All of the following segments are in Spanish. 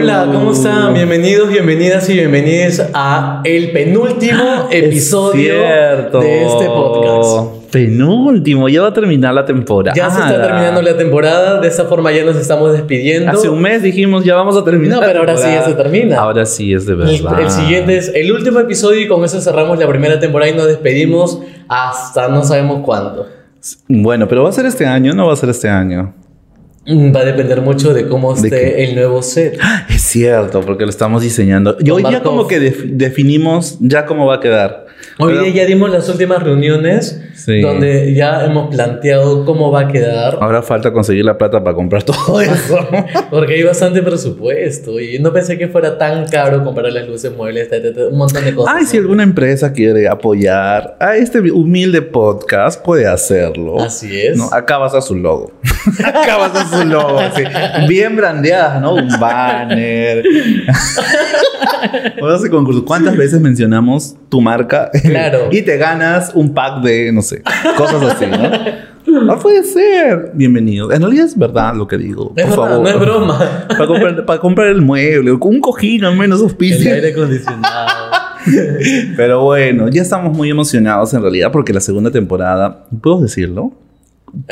Hola, ¿cómo están? Bienvenidos, bienvenidas y bienvenidos a el penúltimo episodio de este podcast. Penúltimo, ya va a terminar la temporada. Ya se está terminando la temporada, de esta forma ya nos estamos despidiendo. Hace un mes dijimos ya vamos a terminar. No, pero ahora sí ya se termina. Ahora sí es de verdad. El, el, siguiente es el último episodio y con eso cerramos la primera temporada y nos despedimos hasta no sabemos cuándo. Bueno, pero va a ser este año, no va a ser este año. Mm, va a depender mucho de cómo esté el nuevo set. Es cierto, porque lo estamos diseñando. Y hoy ya como que definimos ya cómo va a quedar. Hoy día ya dimos las últimas reuniones donde ya hemos planteado cómo va a quedar. Ahora falta conseguir la plata para comprar todo eso. Porque hay bastante presupuesto y no pensé que fuera tan caro comprar las luces, muebles, un montón de cosas. Ay, si alguna empresa quiere apoyar a este humilde podcast, puede hacerlo. Así es. ¿no? Acá vas a su logo. Acá vas a su logo. Así. Bien brandeadas, ¿no? Un banner. Vamos a hacer concurso. ¿Cuántas veces mencionamos tu marca? Claro. y te ganas un pack de, no sé, cosas así, ¿no? No puede ser. Bienvenido. En realidad es verdad lo que digo. Es por verdad, favor. no es broma. Para comprar, para comprar el mueble, un cojín al menos El auspicio. aire acondicionado. Pero bueno, ya estamos muy emocionados en realidad porque la segunda temporada, ¿puedo decirlo?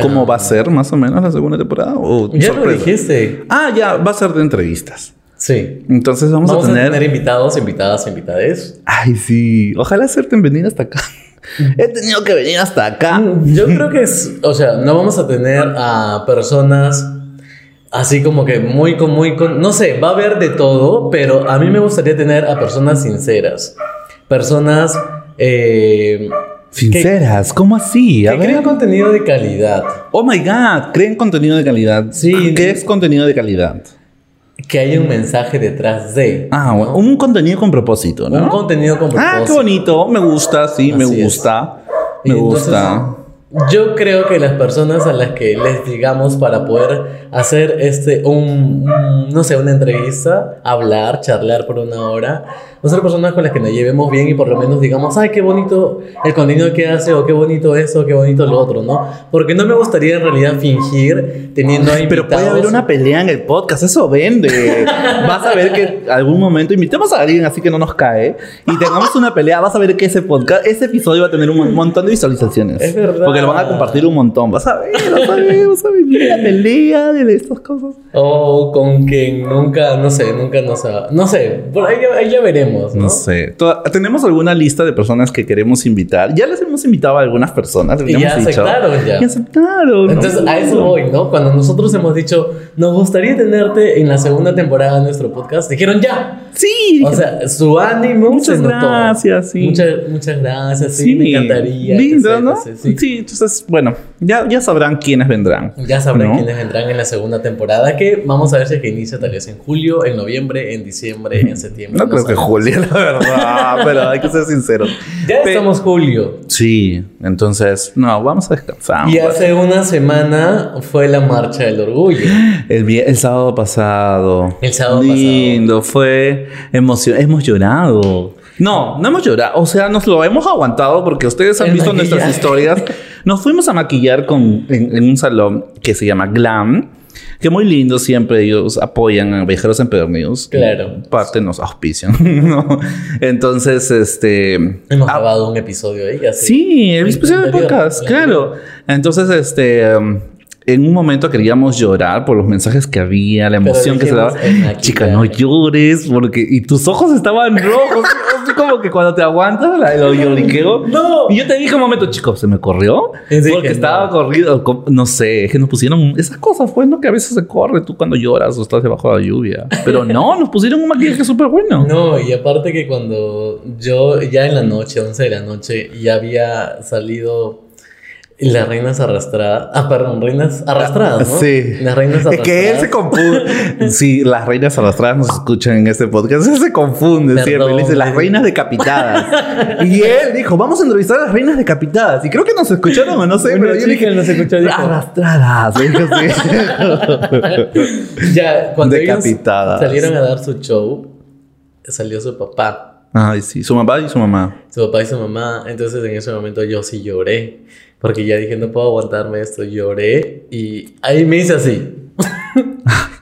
¿Cómo va a ser más o menos la segunda temporada? ¿O Ya lo dijiste. Ah, ya, va a ser de entrevistas. Sí. Entonces vamos, Vamos a, tener... invitados, invitadas, invitades. Ay, sí. Ojalá hacerte venir hasta acá. He tenido que venir hasta acá. Yo creo que es, o sea, no vamos a tener a personas así como que muy con muy con, no sé, va a haber de todo, pero a mí me gustaría tener a personas sinceras, personas eh, Sinceras, ¿cómo así? A que ver. creen contenido de calidad, Oh my god, creen contenido de calidad. Sí. ¿Qué es contenido de calidad? Que haya un mensaje detrás de. Ah, un contenido con propósito, ¿no? Un contenido con propósito. Ah, qué bonito. Me gusta, sí, me es. gusta. Me Entonces, gusta. Yo creo que las personas a las que les digamos para poder hacer este un, un- no sé una entrevista, hablar, charlar por una hora, no ser personas con las que nos llevemos bien y por lo menos digamos, ay, qué bonito el contenido que hace o qué bonito eso, qué bonito lo otro, ¿no? Porque no me gustaría en realidad fingir teniendo ahí Pero puede haber una pelea en el podcast, eso vende. vas a ver que algún momento invitemos a alguien así que no nos cae y tengamos una pelea, vas a ver que ese podcast, ese episodio va a tener un mon- montón de visualizaciones. Es verdad. Porque lo van a compartir un montón. Vas a ver, vas a ver, vas a ver la pelea de estas cosas. o con quien nunca, no sé, nunca nos ha, no sé, por ahí, ahí ya veremos, ¿no? No sé. ¿Tenemos alguna lista de personas que queremos invitar? Ya les hemos invitado a algunas personas. Y ya dicho. aceptaron ya. Y aceptaron. Entonces, ¿no? a eso voy, ¿no? Cuando nosotros hemos dicho, nos gustaría tenerte en la segunda temporada de nuestro podcast, dijeron ya. Sí. O sea, su ánimo Muchas se notó. gracias, sí. Muchas, muchas gracias, sí, me encantaría. Lindo, ¿no? Sí. sí. entonces, bueno, ya, ya sabrán quiénes vendrán. Ya sabrán ¿no? quiénes vendrán en la segunda temporada, que vamos a ver si es que inicia tal vez en julio, en noviembre, en diciembre, en septiembre. No creo que sabemos. Julia, la verdad, pero hay que ser sinceros. Ya Pe- estamos julio. Sí, entonces, no, vamos a descansar. Y hace una semana fue la marcha del orgullo. El, el sábado pasado. El sábado Lindo, fue emoción. Hemos llorado. No, no hemos llorado. O sea, nos lo hemos aguantado porque ustedes han El visto nuestras maquillaje. historias. Nos fuimos a maquillar con, en, en un salón que se llama Glam. Que muy lindo, siempre ellos apoyan a viajeros empedernidos. Claro. Parte nos auspician. ¿no? Entonces, este. Hemos ah, grabado un episodio ahí. Así. Sí, el especial de podcast, claro. Entonces, este, um, en un momento queríamos llorar por los mensajes que había, la emoción que se daba. Chica, no llores, porque y tus ojos estaban rojos, así como que cuando te aguantas la- el lloriqueo. No. Y yo te dije un momento, chico, se me corrió porque estaba no. corrido, co- no sé, es que nos pusieron esas cosas, pues, ¿no? Que a veces se corre tú cuando lloras o estás debajo de la lluvia. Pero no, nos pusieron un maquillaje súper bueno. No, y aparte que cuando yo ya en la noche, 11 de la noche, ya había salido las reinas arrastradas. Ah, perdón, reinas arrastradas, ¿no? Sí. Las reinas Es arrastradas. que él se confunde. sí, las reinas arrastradas nos escuchan en este podcast. Él se confunde Perdón, siempre. Él dice las reinas decapitadas. y él dijo, vamos a entrevistar a las reinas decapitadas. Y creo que nos escucharon o no sé, Una pero yo dije, nos escuchó dijo- arrastradas. Ya, cuando ellos Decapitadas. salieron a dar su show, salió su papá, Ay, sí, su mamá y su mamá. su papá y su mamá. Entonces en ese momento yo sí lloré. Porque ya dije, no puedo aguantarme esto. Lloré y ahí me hice así.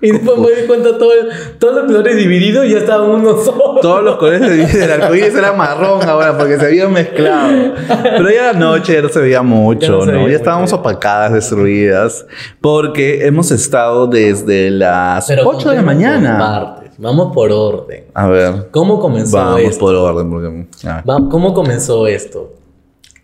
Y después me di cuenta todo el- todos los colores divididos y ya estaban uno solo. Todos los colores del arcoíris era marrón ahora porque se habían mezclado. Pero ya la noche ya no se veía mucho, no se ¿no? Ya estábamos mucho. opacadas, destruidas. Porque hemos estado desde las 8 de la mañana. partes. Vamos por orden. A ver. ¿Cómo comenzó Vamos esto? por orden. Porque, ah. ¿Cómo comenzó esto?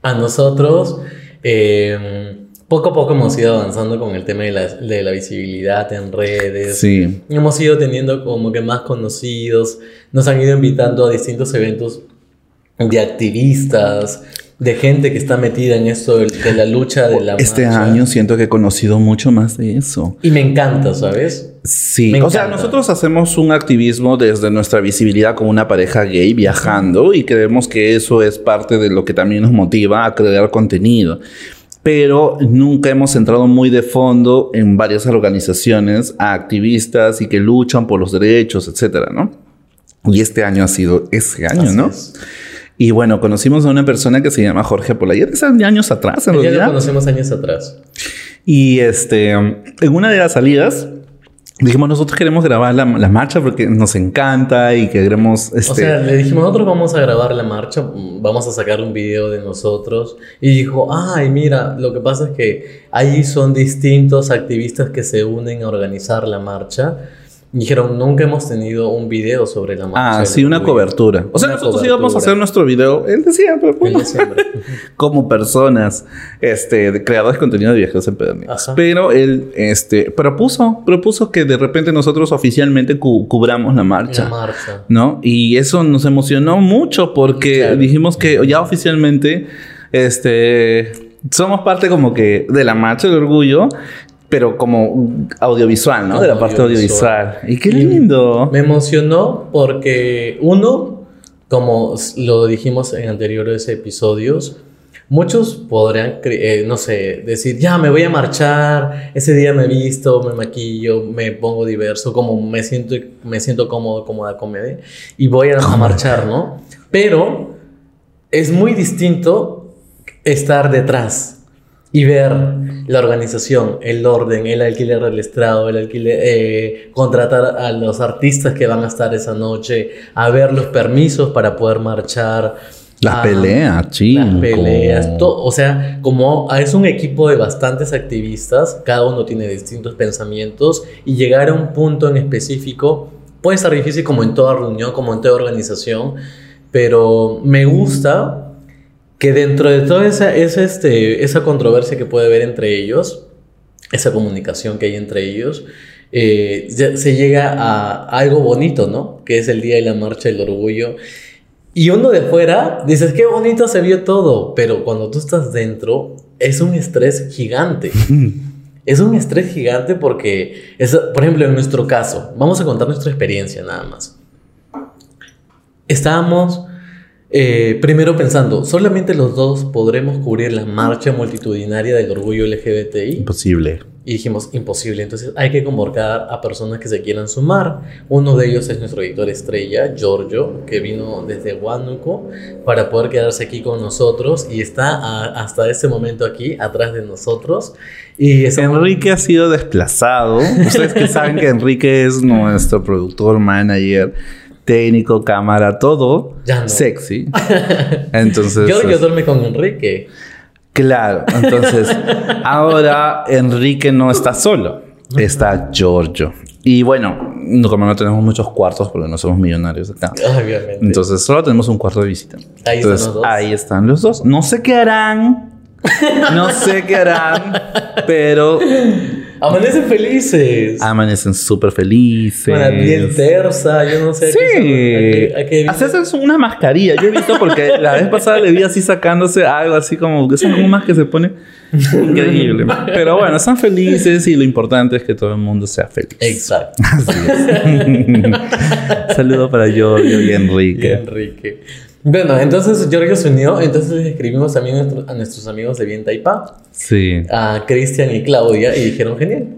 A nosotros, eh, poco a poco hemos ido avanzando con el tema de la, de la visibilidad en redes. Sí. Hemos ido teniendo como que más conocidos, nos han ido invitando a distintos eventos de activistas, de gente que está metida en esto de, de la lucha de la Este marcha. año siento que he conocido mucho más de eso. Y me encanta, ¿sabes? Sí, Me o sea, nosotros hacemos un activismo desde nuestra visibilidad como una pareja gay viajando y creemos que eso es parte de lo que también nos motiva a crear contenido. Pero nunca hemos entrado muy de fondo en varias organizaciones, a activistas y que luchan por los derechos, etcétera, ¿no? Y este año ha sido ese año, Así ¿no? es. Y bueno, conocimos a una persona que se llama Jorge Polayer, es de años atrás, en Ya lo realidad. conocemos años atrás. Y este, en una de las salidas, dijimos, nosotros queremos grabar la, la marcha porque nos encanta y que queremos... Este, O sea, le dijimos, nosotros vamos a grabar la marcha, vamos a sacar un video de nosotros. Y dijo, ay, mira, lo que pasa es que ahí son distintos activistas que se unen a organizar la marcha. Dijeron, nunca hemos tenido un video sobre la marcha. ah, sí, una orgullo". cobertura. O sea, Una nosotros íbamos a hacer nuestro video, él decía, pero En bueno, como personas, este, de creadores de contenido de viajeros empedernidos. Ajá. Pero él, este, propuso, propuso que de repente nosotros oficialmente cu- cubramos la marcha. la marcha. ¿no? Y eso nos emocionó mucho porque Claro. dijimos que ya oficialmente este, somos parte como que de la marcha del orgullo, pero como audiovisual, ¿no? Como de la parte audiovisual. audiovisual. Y qué Y lindo. Me emocionó porque, uno, como lo dijimos en anteriores episodios, muchos podrían, eh, no sé, decir, ya me voy a marchar, ese día me visto, me maquillo, me pongo diverso, como me siento, me siento cómodo, cómoda, cómoda, y voy a, a marchar, ¿no? Pero es muy distinto estar detrás y ver la organización, el orden, el alquiler del estrado, el alquiler, eh, contratar a los artistas que van a estar esa noche, a ver los permisos para poder marchar. Las a- peleas, chico. Las peleas, to- o sea, como es un equipo de bastantes activistas, cada uno tiene distintos pensamientos y llegar a un punto en específico puede estar difícil como en toda reunión, como en toda organización, pero me gusta que dentro de toda esa, esa, este, esa controversia que puede haber entre ellos, esa comunicación que hay entre ellos, eh, se llega a algo bonito, ¿no? Que es el Día de la Marcha del Orgullo. Y uno de fuera dices, qué bonito se vio todo, pero cuando tú estás dentro, es un estrés gigante. Es un estrés gigante porque, es, por ejemplo, en nuestro caso, vamos a contar nuestra experiencia nada más. Estábamos eh, primero pensando, solamente los dos podremos cubrir la marcha multitudinaria del orgullo LGBTI. Imposible. Y dijimos, imposible. Entonces hay que convocar a personas que se quieran sumar. Uno de ellos es nuestro editor estrella, Giorgio, que vino desde Huánuco para poder quedarse aquí con nosotros y está a- hasta este momento aquí, atrás de nosotros. Y Enrique ha sido desplazado. Ustedes que saben que Enrique es nuestro productor, manager, técnico, cámara, todo Ya no. sexy. Entonces, Giorgio duerme con Enrique. claro. Entonces, ahora Enrique no está solo, está Giorgio. Y bueno, no- como no tenemos muchos cuartos porque no somos millonarios acá. Obviamente. Entonces, solo tenemos un cuarto de visita. Ahí están los dos. ahí están los dos. No sé qué harán. No sé qué harán, pero Amanecen felices. amanecen súper felices. Con la piel tersa, yo no sé. Sí. qué a qué- a qué- Hacerse una mascarilla. Yo he visto porque la vez pasada le vi así sacándose algo así como que esas gomas que se pone. Increíble. Pero bueno, están felices y lo importante es que todo el mundo sea feliz. Exacto. Así es. Saludo para Giorgio y Y Enrique. Enrique. Bueno, entonces Giorgio se unió, entonces escribimos también a nuestro- a nuestros amigos de Bien Taipa, Sí. a Cristian y Claudia, y dijeron genial.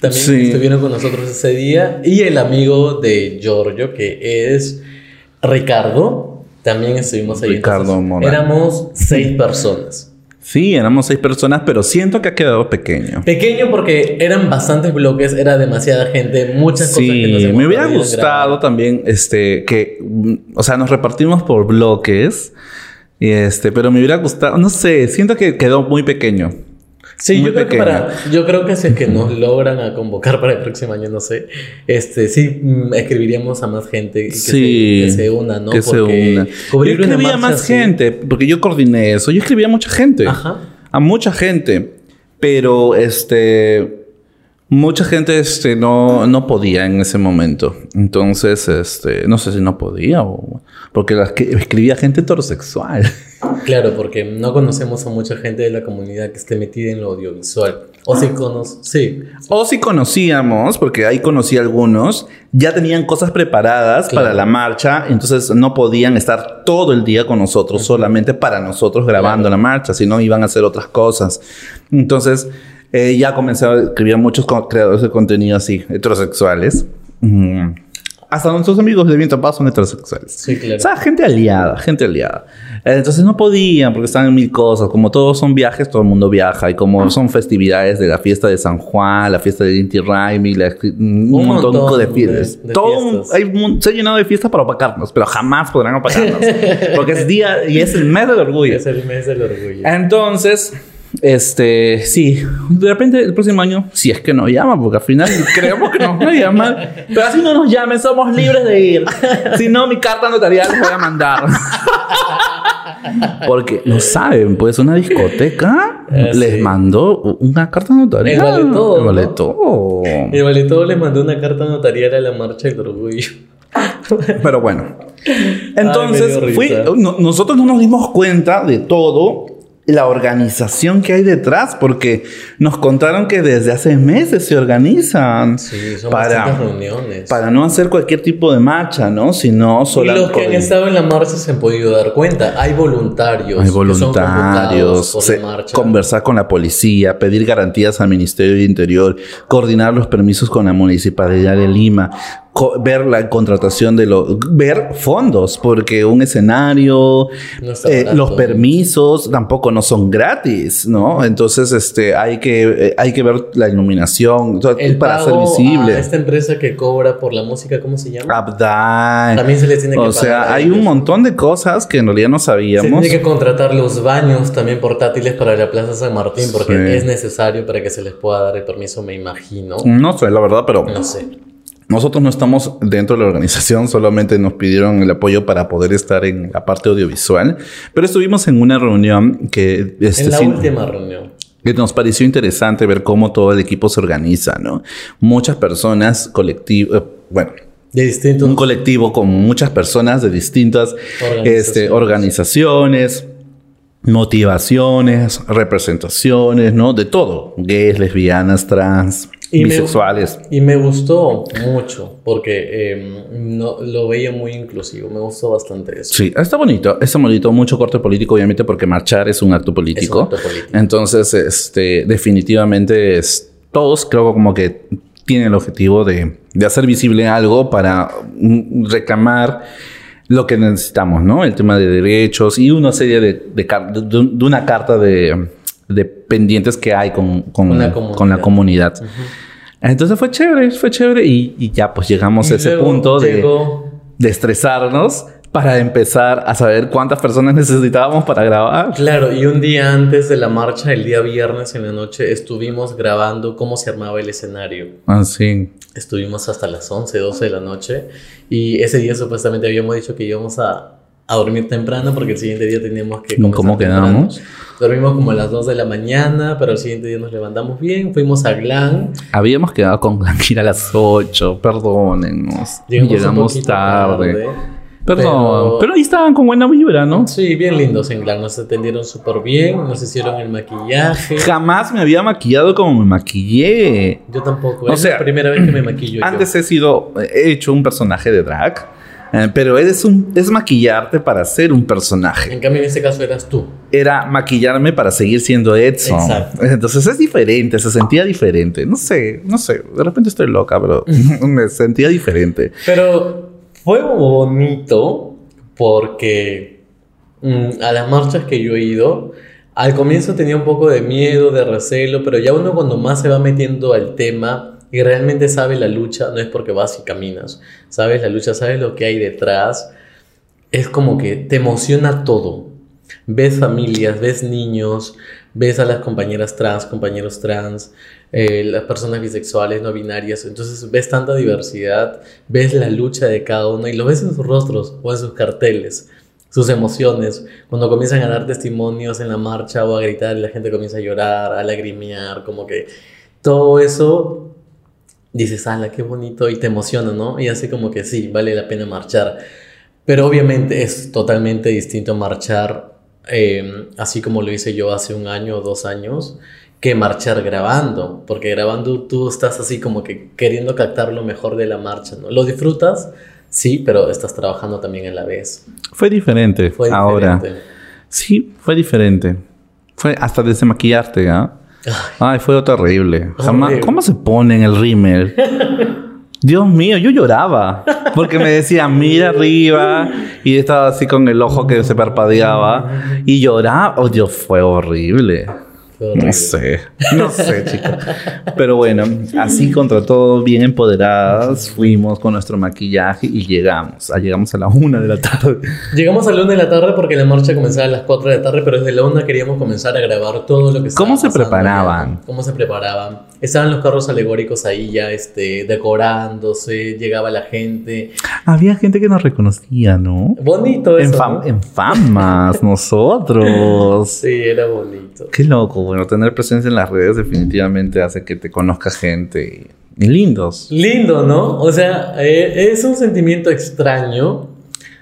También Sí. estuvieron con nosotros ese día. Y el amigo de Giorgio, que es Ricardo, también estuvimos ahí. Ricardo Morán. Éramos seis personas. Sí, éramos seis personas, pero siento que ha quedado pequeño. Pequeño porque eran bastantes bloques, era demasiada gente, muchas cosas que nos hemos me hubiera gustado grabar. también, este, que, mm, o sea, nos repartimos por bloques, y este, pero me hubiera gustado, no sé, siento que quedó muy pequeño. Sí, muy yo creo, que para, yo creo que si es que nos logran a convocar para el próximo año, no sé, este, sí mm, escribiríamos a más gente que, Sí, se, que se una, ¿no? que se Porque una. Yo escribía marcha más así- gente, porque yo coordiné eso, yo escribía a mucha gente. Ajá. A mucha gente, pero este, mucha gente este, no, no podía en ese momento. Entonces, este, no sé si no podía o... Porque las que escribía gente heterosexual. Claro, porque no conocemos a mucha gente de la comunidad que esté metida en lo audiovisual. O si sí. O si conocíamos, porque ahí conocí a algunos, ya tenían cosas preparadas Claro. para la marcha, entonces no podían estar todo el día con nosotros, solamente para nosotros grabando Claro. la marcha, sino iban a hacer otras cosas. Entonces eh, ya comencé a escribir a muchos creadores de contenido así, heterosexuales. Mm. Hasta nuestros amigos de Viento en Paz son heterosexuales. Sí, claro. O sea, gente aliada, gente aliada. Eh, Entonces no podían porque estaban en mil cosas. Como todos son viajes, todo el mundo viaja. Y como son festividades de la fiesta de San Juan, la fiesta de Inti Raimi, la- un, Un montón, montón de de- fiestas. de todo un- fiestas. hay un- se ha llenado de fiestas para opacarnos, pero jamás podrán opacarnos. porque es día y es el mes del orgullo. Es el mes del orgullo. Entonces, este, sí, de repente el próximo año, si es que nos llama, porque al final creemos que nos va a llamar, pero así no nos llamen, somos libres de ir. Si no, mi carta notarial les voy a mandar. Porque no saben, pues una discoteca Eh, les sí. mandó una carta notarial. Vale todo, vale ¿no? todo. Todo le mandó una carta notarial a la marcha del orgullo. Pero bueno. Entonces, Ay, fui- no- nosotros no nos dimos cuenta de todo la organización que hay detrás, porque nos contaron que desde hace meses se organizan Sí, son para, reuniones. para no hacer cualquier tipo de marcha, ¿no? Sino y solo los que han estado en la marcha se han podido dar cuenta. Hay voluntarios. Hay que son voluntarios, convocados por se- marcha. conversar con la policía, pedir garantías al Ministerio de Interior, coordinar los permisos con la Municipalidad de Lima, ver la contratación de los, ver fondos, porque un escenario, No eh, los permisos tampoco no son gratis, ¿no? Entonces, este, hay que, eh, hay que ver la iluminación o sea, El para ser visible. A esta empresa que cobra por la música, ¿cómo se llama? Abdai. También se les tiene que O pagar sea, hay un montón de cosas que en realidad no Se sabíamos. tiene que contratar los baños también portátiles para la Plaza San Martín porque Sí. es necesario para que se les pueda dar el permiso, me imagino. No sé, la verdad, pero No sé. Nosotros no estamos dentro de la organización, solamente nos pidieron el apoyo para poder estar en la parte audiovisual, pero estuvimos en una reunión que, este, En la última reunión. que nos pareció interesante ver cómo todo el equipo se organiza, ¿no? Muchas personas, colectivo, bueno, De distintos. un colectivo con muchas personas de distintas Organizaciones. este, organizaciones, motivaciones, representaciones, ¿no? De todo, gays, lesbianas, trans, Y me- bisexuales. Y me gustó mucho porque eh, no, lo veía muy inclusivo. Me gustó bastante eso. Sí, está bonito, está bonito, mucho corte político, obviamente, porque marchar es un acto político. acto político. Entonces, este, definitivamente, es, todos creo como que tienen el objetivo de, de hacer visible algo para mm, reclamar lo que necesitamos, ¿no? El tema de derechos y una serie de, de, de- de una carta de, de pendientes que hay con, con, la con la comunidad. Entonces fue chévere, fue chévere y, y ya pues llegamos Y a ese punto de llegó- de estresarnos para empezar a saber cuántas personas necesitábamos para grabar. Claro, y un día antes de la marcha, el día viernes en la noche, estuvimos grabando cómo se armaba el escenario. Así. Estuvimos hasta las 11, 12 de la noche y ese día supuestamente habíamos dicho que íbamos a, a dormir temprano porque el siguiente día teníamos que... ¿Cómo temprano. quedamos? Dormimos como a las 2 de la mañana, pero el siguiente día nos levantamos bien, fuimos a Glan. Habíamos quedado con Blanquira a las 8, perdónennos. Llegamos, Llegamos, un poquito tarde. Perdón, pero- pero... ahí estaban con buena vibra, ¿no? Sí, bien lindos en Glan, nos atendieron súper bien, nos hicieron el maquillaje. Jamás me había maquillado como me maquillé. Yo tampoco, O es sea, la primera vez que me maquillo yo. Antes he sido, he hecho un personaje de drag, eh, pero es, un, es maquillarte para ser un personaje. En cambio, en este caso eras tú. era maquillarme para seguir siendo Edson. Exacto. Entonces es diferente, se sentía diferente. No sé, no sé, de repente estoy loca, pero me sentía diferente. Pero fue bonito porque mm, a las marchas que yo he ido al comienzo tenía un poco de miedo, de recelo, pero ya uno cuando más se va metiendo al tema y realmente sabe la lucha, no es porque vas y caminas, sabes la lucha, sabes lo que hay detrás, es como que te emociona todo. Ves familias, ves niños, ves a las compañeras trans, compañeros trans, eh, las personas bisexuales, no binarias, entonces ves tanta diversidad, ves la lucha de cada uno y lo ves en sus rostros o en sus carteles sus emociones, cuando comienzan a dar testimonios en la marcha o a gritar la gente comienza a llorar, a lagrimear, como que todo eso dices, ala, qué bonito y te emociona, ¿no? Y así como que sí, vale la pena marchar. Pero obviamente es totalmente distinto marchar em, así como lo hice yo hace un año o dos años que marchar grabando, porque grabando tú estás así como que queriendo captar lo mejor de la marcha, ¿no? Lo disfrutas, Sí, pero estás trabajando también a la vez. Fue diferente. Fue ahora. Sí, fue diferente. Fue hasta desmaquillarte, ¿ah? Ay, fue terrible. Jamás. ¿Cómo se pone en el rímel? Dios mío, yo lloraba. Porque me decía, mira arriba. Y estaba así con el ojo que se parpadeaba. Y lloraba. Oh, Dios, fue horrible. No sé, no sé, chicos. Pero bueno, así contra todo, bien empoderadas, fuimos con nuestro maquillaje y llegamos. Ah, llegamos a la una de la tarde. Llegamos a la una de la tarde porque la marcha comenzaba a las cuatro de la tarde, pero desde la una queríamos comenzar a grabar todo lo que ¿Cómo se preparaban? ¿Cómo se preparaban? Estaban los carros alegóricos ahí ya este, decorándose, llegaba la gente. Había gente que nos reconocía, ¿no? Bonito eso. En, famas, nosotros. Sí, era bonito. Qué loco, bueno, tener presencia en las redes definitivamente hace que te conozca gente. Y lindos. Lindo, ¿no? O sea, eh, es un sentimiento extraño.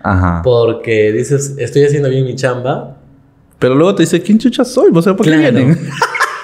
Ajá. Porque dices, estoy haciendo bien mi chamba. Pero luego te dice, ¿quién chucha soy? O sea, ¿por qué vienen?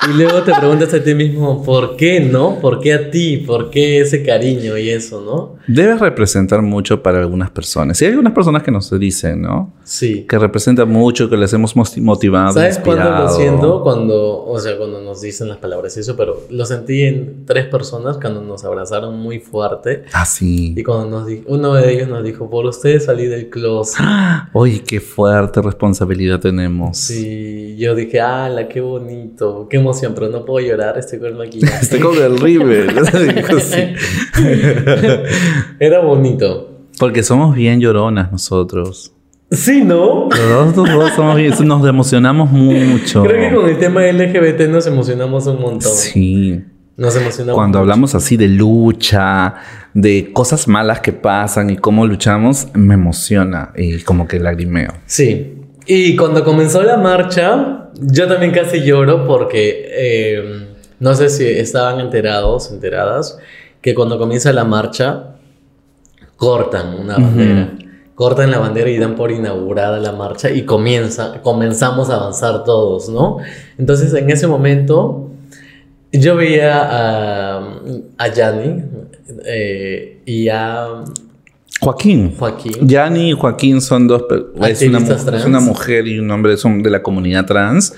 Y luego te preguntas a ti mismo, ¿por qué no? ¿Por qué a ti? ¿Por qué ese cariño y eso, no? Debe representar mucho para algunas personas. Y hay algunas personas que nos dicen, ¿no? Sí. Que representa mucho, que les hemos motivado. ¿Sabes cuándo lo siento? Cuando, o sea, cuando nos dicen las palabras y eso, pero lo sentí en tres personas cuando nos abrazaron muy fuerte. Ah, sí. Y cuando nos uno de ellos nos dijo, por ustedes salí del closet. Oye, qué fuerte responsabilidad tenemos. Sí, yo dije, ala, qué bonito, qué emoción, pero no puedo llorar, estoy con el maquillaje. estoy con el River. Era bonito. Porque somos bien lloronas nosotros. Sí, ¿no? Nosotros dos somos bien, nos emocionamos mucho. Creo que con el tema LGBT nos emocionamos un montón. Sí. Nos emocionamos. Cuando hablamos así de lucha, de cosas malas que pasan y cómo luchamos, me emociona y como que lagrimeo. Sí. Y cuando comenzó la marcha, yo también casi lloro porque eh, no sé si estaban enterados, enteradas, que cuando comienza la marcha, cortan una bandera. Cortan la bandera y dan por inaugurada la marcha y comienza, comenzamos a avanzar todos, ¿no? Entonces en ese momento yo veía a, a Yanni eh, y a Joaquín. Joaquín. Yanni y Joaquín son dos. Es una, es una, mujer y un hombre son de la comunidad trans.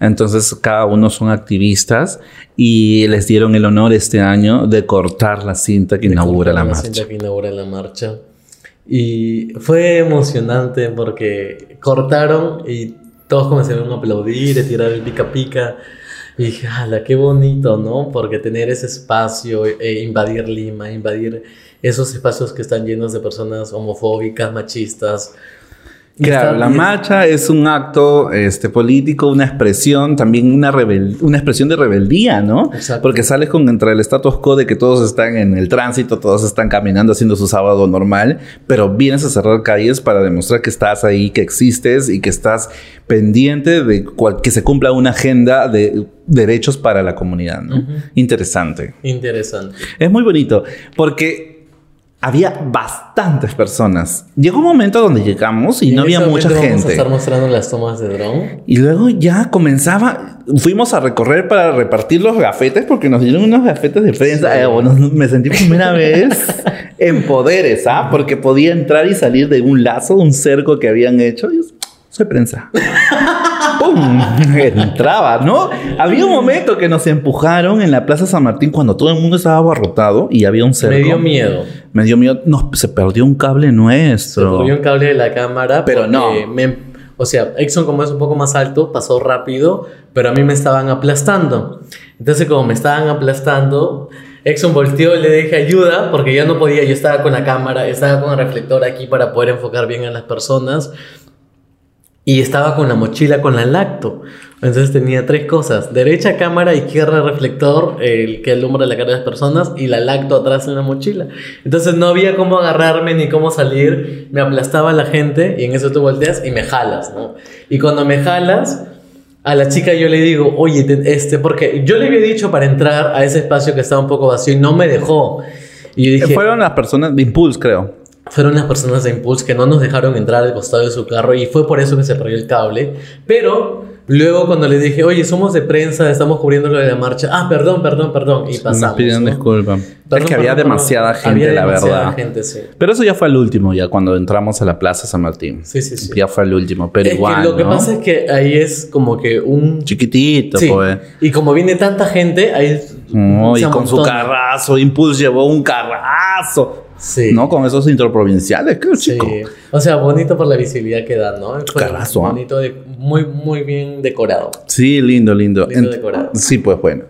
Entonces, cada uno son activistas y les dieron el honor este año de cortar la cinta que inaugura la, marcha. La cinta que inaugura la marcha. Y fue emocionante porque cortaron y todos comenzaron a aplaudir, a tirar el pica pica. Y dije, ¡hala, qué bonito, ¿no? Porque tener ese espacio, e invadir Lima, invadir esos espacios que están llenos de personas homofóbicas, machistas. Claro, la marcha es un acto este, político, una expresión, también una, una expresión de rebeldía, ¿no? Exacto. Porque sales con entre el status quo de que todos están en el tránsito, todos están caminando haciendo su sábado normal, pero vienes a cerrar calles para demostrar que estás ahí, que existes y que estás pendiente de que se cumpla una agenda de derechos para la comunidad, ¿no? Interesante. Interesante. Es muy bonito porque había bastantes personas. Llegó un momento donde llegamos y, no había mucha gente. Vamos a estar mostrando las tomas de dron. Y luego ya comenzaba, fuimos a recorrer para repartir los gafetes porque nos dieron unos gafetes de prensa. Eh, me sentí primera vez en poderes, ¿ah? Porque podía entrar y salir de un lazo, un cerco que habían hecho. Yo soy prensa. ¡Pum! Entraba, ¿no? Había un momento que nos empujaron en la Plaza San Martín cuando todo el mundo estaba abarrotado y había un cerco. Me dio miedo. Me dio miedo. No, se perdió un cable nuestro. Se perdió un cable de la cámara. Pero no. Me, O sea, Exxon como es un poco más alto, pasó rápido, pero a mí me estaban aplastando. Entonces como me estaban aplastando, Exxon volteó y le dije ayuda porque ya no podía, yo estaba con la cámara, estaba con el reflector aquí para poder enfocar bien a las personas y estaba con la mochila con la lacto. Entonces tenía tres cosas, derecha cámara, izquierda reflector, el que alumbra la cara de las personas y la lacto atrás en la mochila. Entonces no había cómo agarrarme ni cómo salir, me aplastaba la gente y en eso tú volteas y me jalas, ¿no? Y cuando me jalas, a la chica yo le digo, oye, este, porque yo le había dicho para entrar a ese espacio que estaba un poco vacío y no me dejó. Y dije, Fueron las personas de Impulse, creo. Fueron las personas de Impulse que no nos dejaron entrar al costado de su carro y fue por eso que se perdió el cable. Pero luego cuando le dije, oye, somos de prensa, estamos cubriendo lo de la marcha. Ah, perdón, perdón, perdón. Y Nos pasamos. pidieron ¿no? disculpas. Perdón, es que había perdón, demasiada gente, Había la demasiada verdad. gente, sí. Pero eso ya fue el último, ya cuando entramos a la Plaza San Martín. Sí, sí, sí. Ya fue el último, pero es igual. que lo que pasa es que ahí es como que un... Chiquitito, Sí. pues. Y como viene tanta gente, ahí... No, y con su carrazo, Impulse llevó un carrazo. Sí. ¿No? Con esos introprovinciales, Sí. chico. O sea, bonito por la visibilidad que da, ¿no? Fue Carrazo, ¿ah? Bonito, de, muy, muy bien decorado. Sí, lindo, lindo. Lindo decorado. Sí, pues bueno.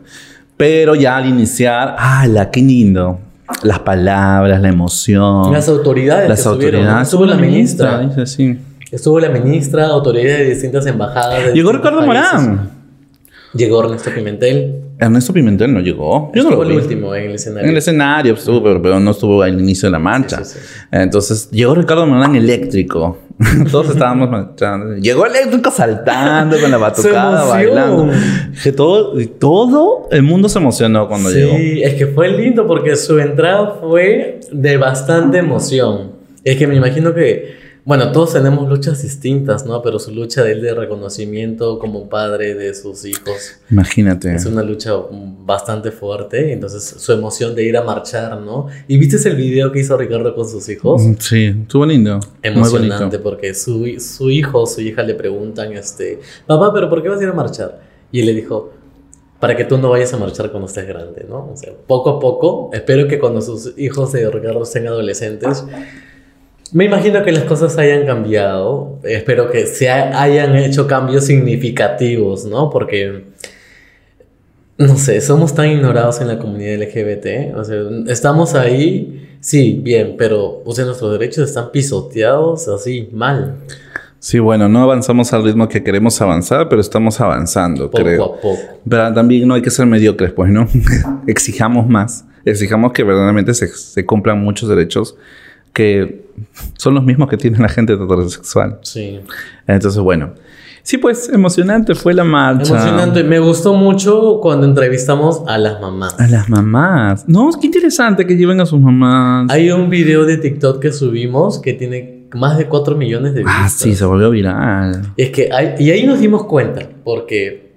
Pero ya al iniciar, ¡ala, qué lindo! Las palabras, la emoción. Las autoridades las que autoridades. Estuvo la ministra. dice, sí. Estuvo la ministra, autoridades de distintas embajadas. de Llegó Ricardo. Morán. Llegó Ernesto Pimentel. Ernesto Pimentel no llegó. Yo no estuvo lo el vi. último en el escenario. En el escenario estuvo, pero, pero no estuvo al inicio de la marcha. Sí, sí, sí. Entonces llegó Ricardo Morán eléctrico. Todos estábamos marchando. Llegó eléctrico saltando con la batucada, bailando. Que todo, todo el mundo se emocionó cuando llegó. Sí, es que fue lindo porque su entrada fue de bastante emoción. Es que me imagino que, bueno, todos tenemos luchas distintas, ¿no? Pero su lucha de él de reconocimiento como padre de sus hijos Imagínate. es una lucha bastante fuerte. Entonces, su emoción de ir a marchar, ¿no? ¿Y viste el video que hizo Ricardo con sus hijos? Sí, estuvo lindo. Muy Emocionante bonito. porque su, su hijo su hija le preguntan, este, papá, pero ¿por qué vas a ir a marchar? Y él le dijo, para que tú no vayas a marchar cuando estés grande, ¿no? O sea, poco a poco, espero que cuando sus hijos de Ricardo sean adolescentes, me imagino que las cosas hayan cambiado, espero que se ha- hayan hecho cambios significativos, ¿no? Porque... No sé, somos tan ignorados en la comunidad LGBT. O sea, estamos ahí, sí, bien, pero o sea, nuestros derechos están pisoteados así, mal, Sí, bueno, no avanzamos al ritmo que queremos avanzar, pero estamos avanzando, poco creo. a poco. Pero también no hay que ser mediocres, pues, ¿no? Exijamos más. Exijamos que verdaderamente se, se cumplan muchos derechos que son los mismos que tiene la gente heterosexual. Sí. Entonces, bueno. Sí, pues, emocionante fue la marcha. Emocionante. Me gustó mucho cuando entrevistamos a las mamás. A las mamás. No, qué interesante que lleven a sus mamás. Hay un video de TikTok que subimos que tiene más de 4 millones de vistas. ah, sí, se volvió viral. Es que hay- y ahí nos dimos cuenta, porque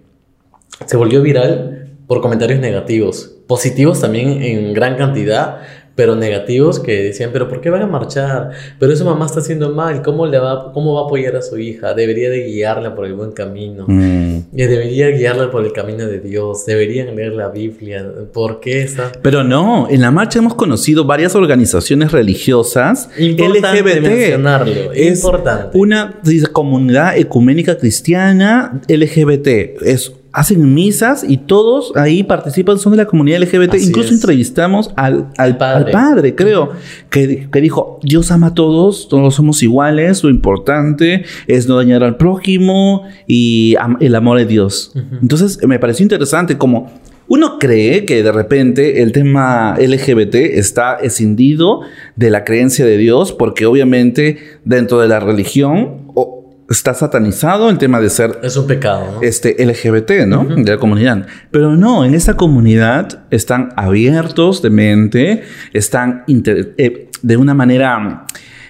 se volvió viral por comentarios negativos, positivos también en gran cantidad, pero negativos que decían, pero ¿por qué van a marchar? Pero su mamá está haciendo mal, ¿cómo, le va, ¿cómo va a apoyar a su hija? Debería de guiarla por el buen camino. Mm. Y debería guiarla por el camino de Dios, deberían leer la Biblia. ¿Por qué está? Pero no, en la marcha hemos conocido varias organizaciones religiosas Importante LGBT. mencionarlo, Es importante. una comunidad ecuménica cristiana LGBT. Es, hacen misas y todos ahí participan, son de la comunidad LGBT. Así Incluso es. entrevistamos al, al, padre. al padre, creo, que, que dijo, Dios ama a todos, todos somos iguales, lo importante es no dañar al prójimo y el amor de Dios. Entonces me pareció interesante como uno cree que de repente el tema LGBT está escindido de la creencia de Dios porque obviamente dentro de la religión o- está satanizado el tema de ser Es un pecado, ¿no? este LGBT, ¿no? De la comunidad. Pero no, en esta comunidad están abiertos de mente, están eh, de una manera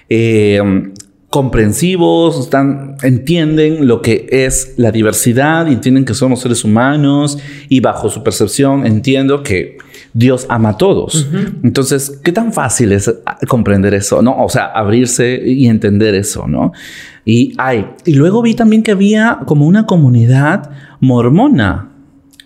eh, comprensivos, están, entienden lo que es la diversidad, entienden que somos seres humanos y bajo su percepción entiendo que Dios ama a todos. Entonces, ¿qué tan fácil es comprender eso? ¿No? O sea, abrirse y entender eso, ¿no? Y hay. Y luego vi también que había como una comunidad mormona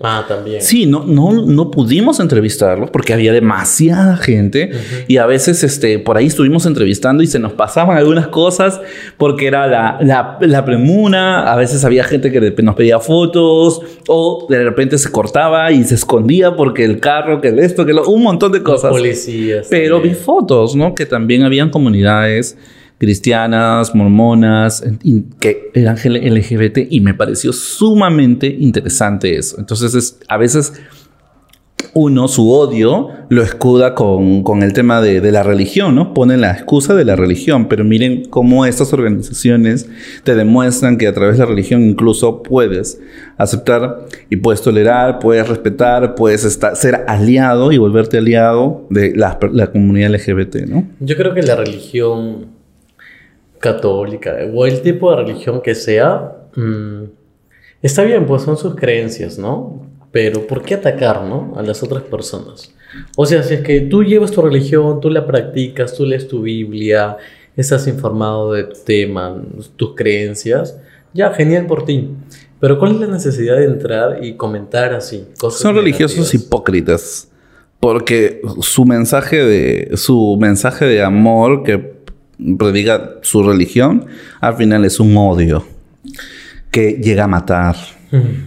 Ah, también. Sí, no, no, no pudimos entrevistarlos porque había demasiada gente y a veces este, por ahí estuvimos entrevistando y se nos pasaban algunas cosas porque era la, la, la premuna, a veces había gente que nos pedía fotos o de repente se cortaba y se escondía porque el carro, que el esto, que lo, un montón de cosas. policías. Pero vi también. fotos, ¿no? Que también habían comunidades cristianas, mormonas, que eran LGBT y me pareció sumamente interesante eso. Entonces, es, a veces uno su odio lo escuda con, con el tema de, de la religión, ¿no? Pone la excusa de la religión, pero miren cómo estas organizaciones te demuestran que a través de la religión incluso puedes aceptar y puedes tolerar, puedes respetar, puedes estar, ser aliado y volverte aliado de la, la comunidad LGBT, ¿no? Yo creo que la religión católica o el tipo de religión que sea, mm, está bien, pues son sus creencias, ¿no? Pero ¿por qué atacar, ¿no? A las otras personas. O sea, si es que tú llevas tu religión, tú la practicas, tú lees tu Biblia, estás informado de tu tema, tus creencias, ya, genial por ti. Pero ¿cuál es la necesidad de entrar y comentar así? Cosas Son religiosos hipócritas. Porque su mensaje de, su mensaje de amor que predica su religión, al final es un odio que llega a matar.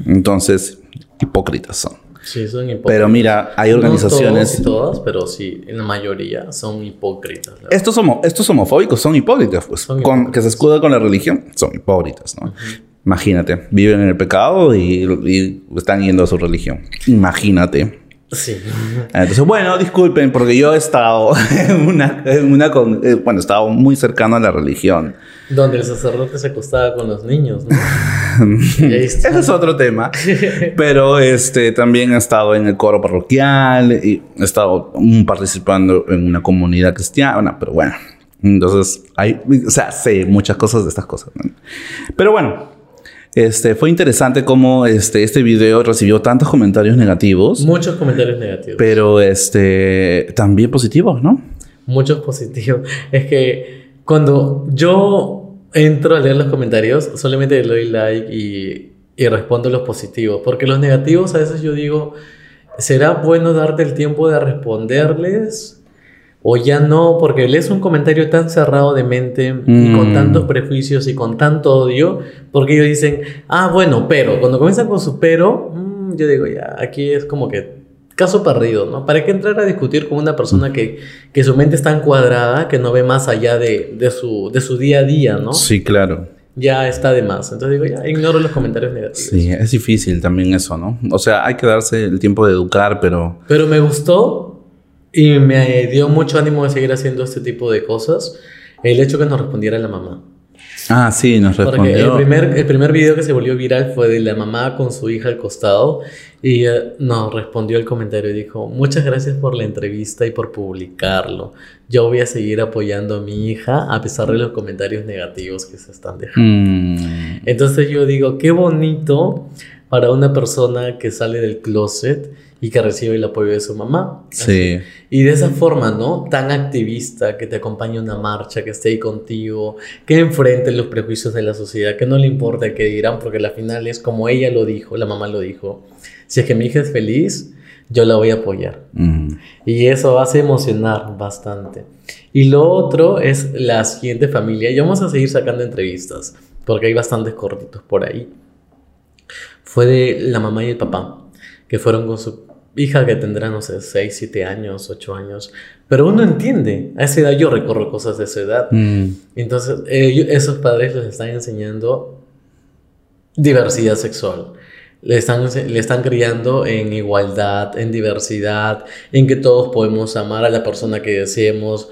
Entonces, hipócritas son. Sí, son hipócritas. Pero mira, hay No organizaciones. todos y todas, pero sí, en la mayoría son hipócritas. Estos, homo- estos homofóbicos son hipócritas, pues. Son Con- que se escudan con la religión, son hipócritas, ¿no? Imagínate, viven en el pecado y, y están yendo a su religión. Imagínate. Sí. Entonces, bueno, disculpen, porque yo he estado en una, en una con- eh, bueno, he estado muy cercano a la religión. Donde el sacerdote se acostaba con los niños, ¿no? Ese es otro tema. Pero este también he estado en el coro parroquial y he estado participando en una comunidad cristiana, pero bueno. Entonces, hay, o sea, sé muchas cosas de estas cosas. ¿no? Pero bueno, este fue interesante cómo este, este video recibió tantos comentarios negativos, Muchos comentarios negativos. pero este también positivos, ¿no? Muchos positivos. Es que cuando yo entro a leer los comentarios, solamente le doy like y, y respondo los positivos. Porque los negativos a veces yo digo, ¿será bueno darte el tiempo de responderles? O ya no, porque lees un comentario tan cerrado de mente y con Mm. tantos prejuicios y con tanto odio, porque ellos dicen, ah, bueno, pero, cuando comienzan con su pero, mm, yo digo, ya, aquí es como que caso perdido, ¿no? ¿Para qué entrar a discutir con una persona que, que su mente es tan cuadrada que no ve más allá de, de su, de su día a día, ¿no? Sí, claro. Ya está de más. Entonces digo, ya, ignoro los comentarios negativos. Sí, es difícil también eso, ¿no? O sea, hay que darse el tiempo de educar, pero Pero me gustó y me dio mucho ánimo de seguir haciendo este tipo de cosas el hecho que nos respondiera la mamá. Ah, sí, nos Porque respondió. el primer, el primer video que se volvió viral fue de la mamá con su hija al costado y eh, nos respondió el comentario y dijo, muchas gracias por la entrevista y por publicarlo. Yo voy a seguir apoyando a mi hija a pesar de los comentarios negativos que se están dejando. Mm, Entonces yo digo, qué bonito para una persona que sale del closet y que recibe el apoyo de su mamá. sí. Y de esa forma, ¿no? Tan activista, que te acompañe a una marcha, que esté ahí contigo, que enfrente los prejuicios de la sociedad, que no le importa qué dirán, porque al final es como ella lo dijo, la mamá lo dijo. Si es que mi hija es feliz, yo la voy a apoyar. Mm. Y eso hace emocionar bastante. Y lo otro es la siguiente familia. Y vamos a seguir sacando entrevistas, porque hay bastantes cortitos por ahí. Fue de la mamá y el papá, que fueron con su hija que tendrá, no sé, 6, 7 años, 8 años. Pero uno entiende, a esa edad yo recorro cosas de esa edad. Mm. Entonces, ellos- esos padres les están enseñando diversidad sexual. Le están, le están criando en igualdad, en diversidad, en que todos podemos amar a la persona que deseemos.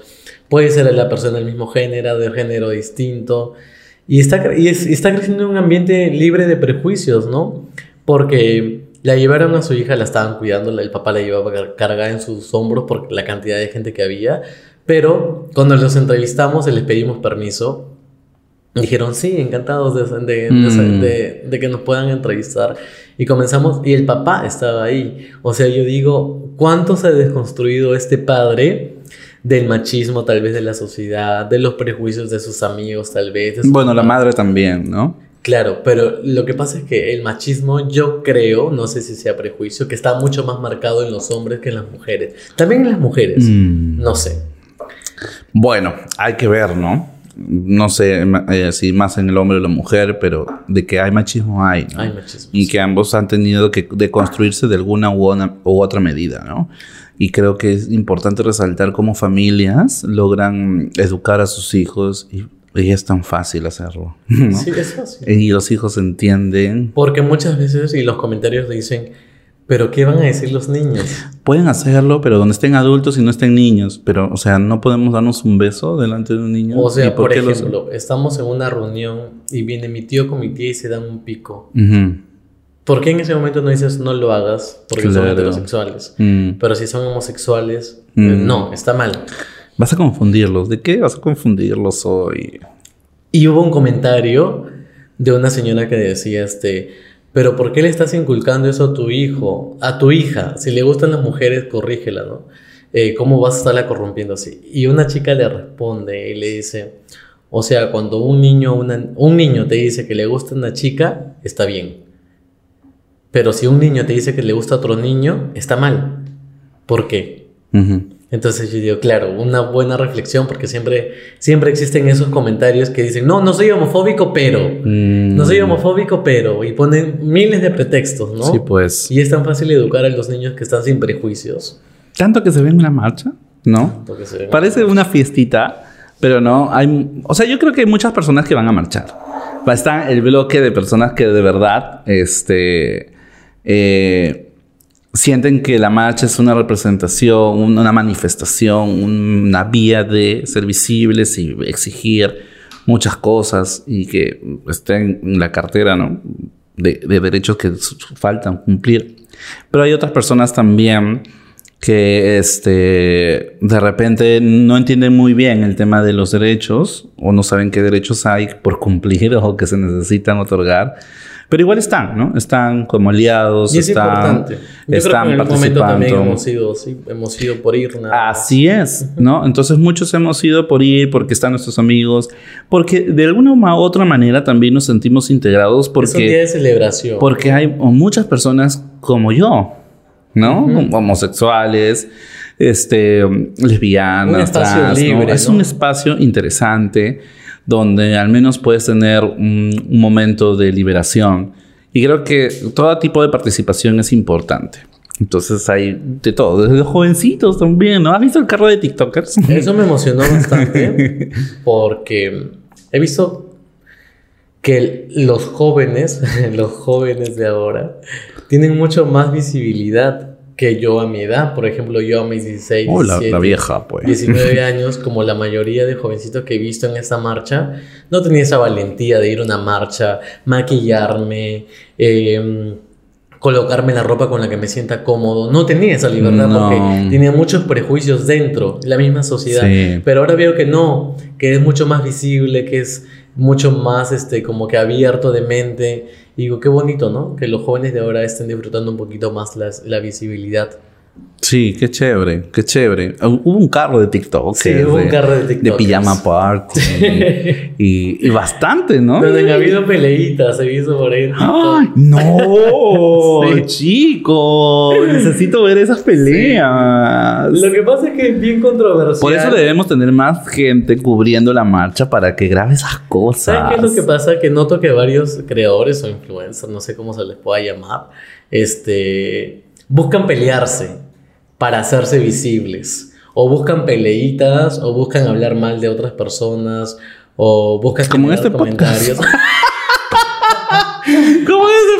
Puede ser a la persona del mismo género, de género distinto. Y está, y es- está creciendo en un ambiente libre de prejuicios, ¿no? Porque la llevaron a su hija, la estaban cuidando, el papá la llevaba car- cargada en sus hombros por la cantidad de gente que había. Pero cuando los entrevistamos y les pedimos permiso, dijeron sí, encantados de, de- de- Mm. de- de que nos puedan entrevistar. Y comenzamos, y el papá estaba ahí. O sea, yo digo, ¿cuánto se ha desconstruido este padre del machismo tal vez de la sociedad, de los prejuicios de sus amigos tal vez? Bueno, la madre también, ¿no? Claro, pero lo que pasa es que el machismo, yo creo, no sé si sea prejuicio, que está mucho más marcado en los hombres que en las mujeres. También en las mujeres, Mm. no sé. Bueno, hay que ver, ¿no? No sé eh, si más en el hombre o la mujer, pero de que hay machismo hay. ¿no? Hay machismo. Y que ambos han tenido que deconstruirse de alguna u, una- u otra medida, ¿no? Y creo que es importante resaltar cómo familias logran educar a sus hijos y, y es tan fácil hacerlo. ¿no? Sí, es fácil. Y los hijos entienden. Porque muchas veces, y los comentarios dicen, pero ¿qué van a decir los niños? Pueden hacerlo, pero donde estén adultos y no estén niños. Pero, o sea, no podemos darnos un beso delante de un niño. O ¿Y sea, por los- ejemplo, estamos en una reunión y viene mi tío con mi tía y se dan un pico. Ujú. ¿Por qué en ese momento no dices no lo hagas? Porque son heterosexuales. Mm. Pero si son homosexuales, Mm. eh, no, está mal. Vas a confundirlos. ¿De qué vas a confundirlos hoy? Y hubo un comentario de una señora que decía, este, pero ¿por qué le estás inculcando eso a tu hijo, a tu hija? Si le gustan las mujeres, corrígela, ¿no? Eh, ¿Cómo vas a estarla corrompiendo así? Y una chica le responde y le dice, o sea, cuando un niño, una- un niño te dice que le gusta una chica, está bien. Pero si un niño te dice que le gusta a otro niño, está mal. ¿Por qué? Entonces yo digo, claro, una buena reflexión, porque siempre, siempre existen esos comentarios que dicen, no, no soy homofóbico, pero, Mm. no soy homofóbico, pero, y ponen miles de pretextos, ¿no? Sí, pues. Y es tan fácil educar a los niños que están sin prejuicios. Tanto que se ve en una marcha, ¿no? Porque se ven- Parece una fiestita, pero no. Hay, o sea, yo creo que hay muchas personas que van a marchar. Va a estar el bloque de personas que de verdad este, eh, sienten que la marcha es una representación, un- una manifestación, una vía de ser visibles y exigir muchas cosas y que estén en la cartera ¿no? de, de derechos que faltan cumplir. Pero hay otras personas también que este, de repente no entienden muy bien el tema de los derechos o no saben qué derechos hay por cumplir o que se necesitan otorgar. Pero igual están, ¿no? Están como aliados, Y es están, importante. Yo creo que están en algún momento también hemos ido, sí, hemos ido por ir nada. Así es, ¿no? Entonces muchos hemos ido por ir porque están nuestros amigos, porque de alguna u otra manera también nos sentimos integrados es un día porque, de celebración. porque hay muchas personas como yo, ¿no? Homosexuales, este, lesbianas, Un espacio trans, ¿no? libre, Es un espacio interesante donde al menos puedes tener un, un momento de liberación. Y creo que todo tipo de participación es importante. Entonces hay de todo, desde los jovencitos también, ¿no? ¿Has visto el carro de TikTokers? Eso me emocionó bastante porque he visto que los jóvenes, los jóvenes de ahora, tienen mucho más visibilidad que yo a mi edad. Por ejemplo, yo a mis 16, Oh, la, 17, la vieja, pues. 19 años, como la mayoría de jovencitos que he visto en esta marcha, no tenía esa valentía de ir a una marcha, maquillarme, eh, colocarme la ropa con la que me sienta cómodo. No tenía esa libertad No. porque tenía muchos prejuicios dentro, la misma sociedad. Sí. Pero ahora veo que no, que es mucho más visible, que es mucho más este como que abierto de mente. Y digo, qué bonito, ¿no? Que los jóvenes de ahora estén disfrutando un poquito más las- la visibilidad. Sí, qué chévere, qué chévere. Hubo un carro de TikTok. Sí, hubo un carro de TikTokers. pijama party. y, y bastante, ¿no? Donde ha habido peleitas, he visto por ahí. TikTok. ¡Ay, no! Sí. Chico, necesito ver esas peleas. Lo que pasa es que es bien controversial. Por eso debemos tener más gente cubriendo la marcha para que grabe esas cosas. ¿Sabes qué es lo que pasa? Que noto que varios creadores o influencers, no sé cómo se les pueda llamar, este, buscan pelearse para hacerse visibles. O buscan peleitas, o buscan hablar mal de otras personas, o buscan Como este comentarios. ¿Cómo es ese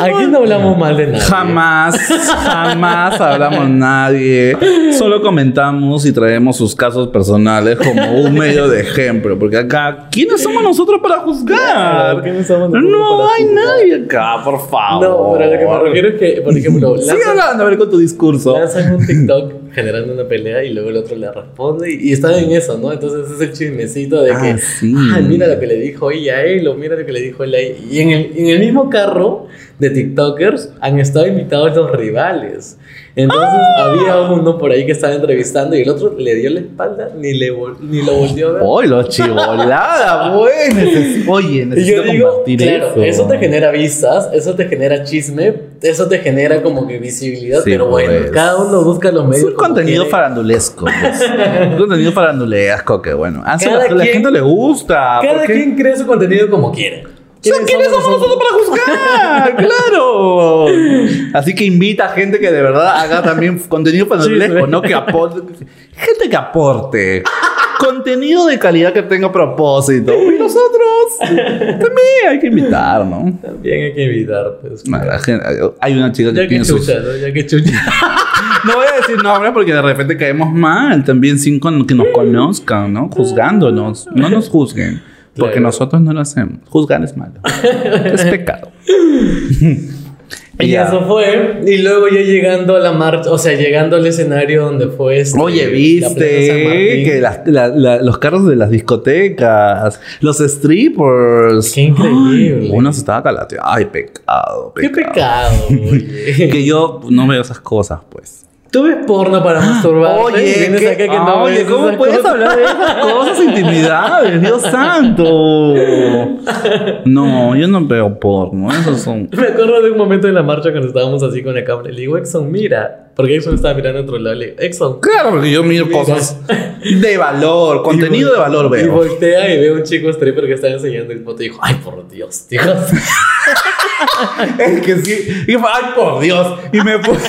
Aquí no hablamos mal de nadie. Jamás, jamás hablamos nadie. Solo comentamos y traemos sus casos personales como un medio de ejemplo. Porque acá, ¿quiénes somos nosotros para juzgar? Claro, ¿quiénes somos nosotros no para hay juzgar? nadie acá, por favor. No, pero lo que me refiero es que, por ejemplo, Sigue hablando, a ver con tu discurso. lanzan un TikTok generando una pelea y luego el otro le responde y, y están en eso, ¿no? Entonces es el chismecito de Ah, que, sí. "Ay, mira lo que le dijo ella a él o mira lo que le dijo él a ella. Y en el, en el mismo carro de TikTokers han estado invitados los rivales. Entonces había uno por ahí que estaba entrevistando y el otro le dio la espalda, ni, le vol- ni lo volvió a ver. ¡Oye, los chivolada, güey! Neces- Oye, necesito yo digo, compartir claro, eso. eso. te genera vistas, eso te genera chisme, eso te genera como que visibilidad, Sí, pero bueno, pues. cada uno busca los Es medios. un como contenido quiere. farandulesco. pues. un contenido farandulesco que, bueno, a Cada la, gente le gusta. Cada quien crea su contenido como quiere. O sea, ¿Quiénes somos nosotros para juzgar? ¡Claro! Así que invita a gente que de verdad haga también contenido farandulesco, Sí, sí. no que aporte. Gente que aporte. contenido de calidad que tenga propósito. Y nosotros también hay que invitar, ¿no? También hay que evitar, pues. Hay una chica que Ya que tiene sus... chucha, ¿no? Ya que chucha. No voy a decir nombres porque de repente caemos mal también sin con- que nos conozcan, ¿no? Juzgándonos. No nos juzguen. Porque Claro. nosotros no lo hacemos. Juzgar es malo. es pecado. Y Ya. eso fue. Y luego ya llegando a la marcha, o sea, llegando al escenario donde fue este, Oye, viste que la- la- los carros de las discotecas, los strippers. Qué increíble. Ay, Uno se estaba calateando. Ay, pecado, Qué pecado. pecado, oye. Que yo no veo esas cosas, pues. Tú ves porno para masturbarte Oye, y vienes ¿qué- que no Ah, oye, ves ¿cómo puedes cosas? hablar de esas cosas, intimidades? Dios santo. No, yo no veo porno. Esos son. Me acuerdo de un momento en la marcha cuando estábamos así con la cámara. Le digo, Exxon, mira. Porque Exxon estaba mirando a otro lado. Le digo, Exxon. Claro, porque yo miro Mira. cosas de valor, contenido de valor vol- Y veo. voltea y ve a un chico stripper que está enseñando el foto y dijo, ay, por Dios, tío. Es que sí. Y fue, ay, por Dios. Y me puse.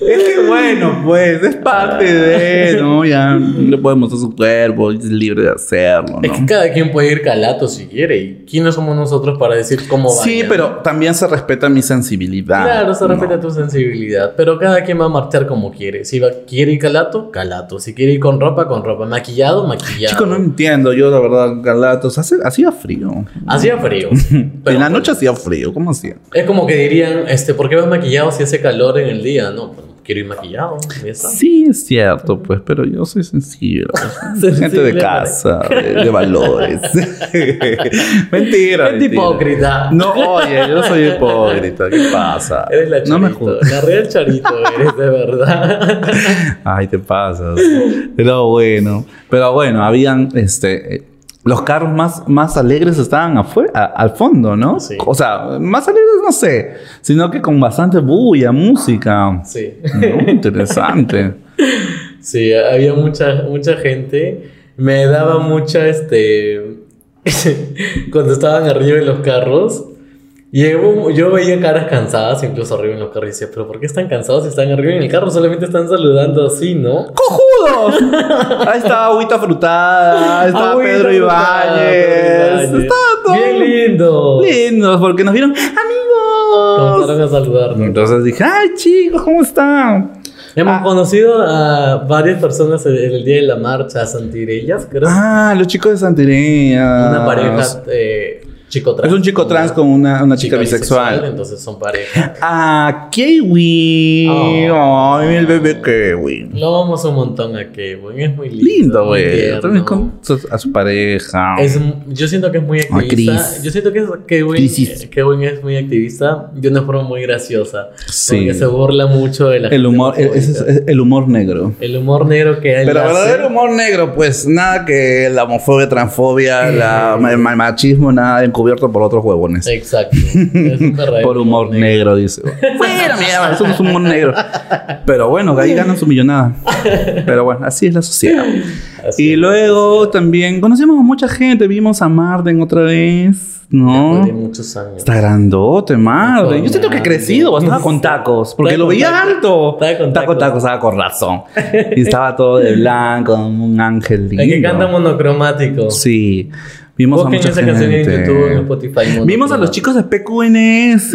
es que bueno, pues es parte de. No, ya le puede mostrar su cuerpo, es libre de hacerlo. Es que ¿no? cada quien puede ir calato si quiere. ¿Y quiénes somos nosotros para decir cómo va? Sí, pero también se respeta mi sensibilidad. Claro, se ¿no? respeta tu sensibilidad, pero cada quien va a marchar como quiere. Si va, quiere ir calato, calato. Si quiere ir con ropa, con ropa. Maquillado, maquillado. Chico, no entiendo. Yo, la verdad, Galatos, hace, hacía frío. Hacía frío. en la noche hacía frío. ¿Cómo hacía? Es como que dirían, este, ¿por qué vas maquillado si hace calor en el día? No, pues, quiero ir maquillado. Sí, es cierto, pues, pero yo soy sensible. Sensible, Gente de casa, de, de valores. mentira. Mentira. hipócrita. No, oye, yo soy hipócrita. ¿Qué pasa? Eres la charito. No me la real charito eres, de verdad. Ay, te pasas. Pero bueno. Pero bueno, habían este. Los carros más, más alegres estaban afuera, a- al fondo, ¿no? Sí. O sea, más alegres no sé, sino que con bastante bulla, música. Sí. Interesante. Sí, había mucha, mucha gente. Me daba mucha, este... cuando estaban arriba en los carros. Llegó, yo veía caras cansadas, incluso arriba en los carros, y decía, pero ¿por qué están cansados si están arriba en el carro? Solamente están saludando así, ¿no? ¡Cojudos! Ahí estaba Agüita Frutada, estaba Agüita Pedro Ibáñez. Estaba. Bien lindo. Lindos, porque nos vieron amigos. Comenzaron a saludarnos. Entonces dije, ¡ay, chicos, ¿cómo están? Hemos Ah. conocido a varias personas en el día de la marcha, a Santirellas, creo. Ah, los chicos de Santireña. Una pareja eh, chico trans. Es un chico trans con una, una chica, bisexual. Entonces son pareja. Ah, Kiwi. Oh. Ay, el bebé Kiwi. Lo vamos un montón a Kevin, es muy lindo. Lindo, güey. También con su- a su pareja. Es, yo siento que es muy activista. Yo siento que Crisis. eh, Kevin es muy activista de una forma muy graciosa. Sí. Porque se burla mucho de la el humor, el, es el humor negro. El humor negro que él Pero verdadero humor negro, pues nada que la homofobia, transfobia, la, el ma- machismo, nada encubierto por otros huevones. Exacto. Es un verdadero Por humor negro, dice. Bueno, mira, eso es humor negro. Pero bueno, ahí ganan su millonada. Pero bueno, así es la sociedad. Así Y luego también conocimos a mucha gente. Vimos a Marden otra vez, ¿no? De muchos años. Está grandote, Marden. Yo siento que ha crecido, estaba con tacos. Porque lo veía alto. Estaba con tacos. tacos, estaba con razón. Y estaba todo de blanco, un ángel lindo. El que canta monocromático. Sí. Vimos a mucha esa canción en gente. YouTube, en Spotify. Vimos a los chicos de PQNS.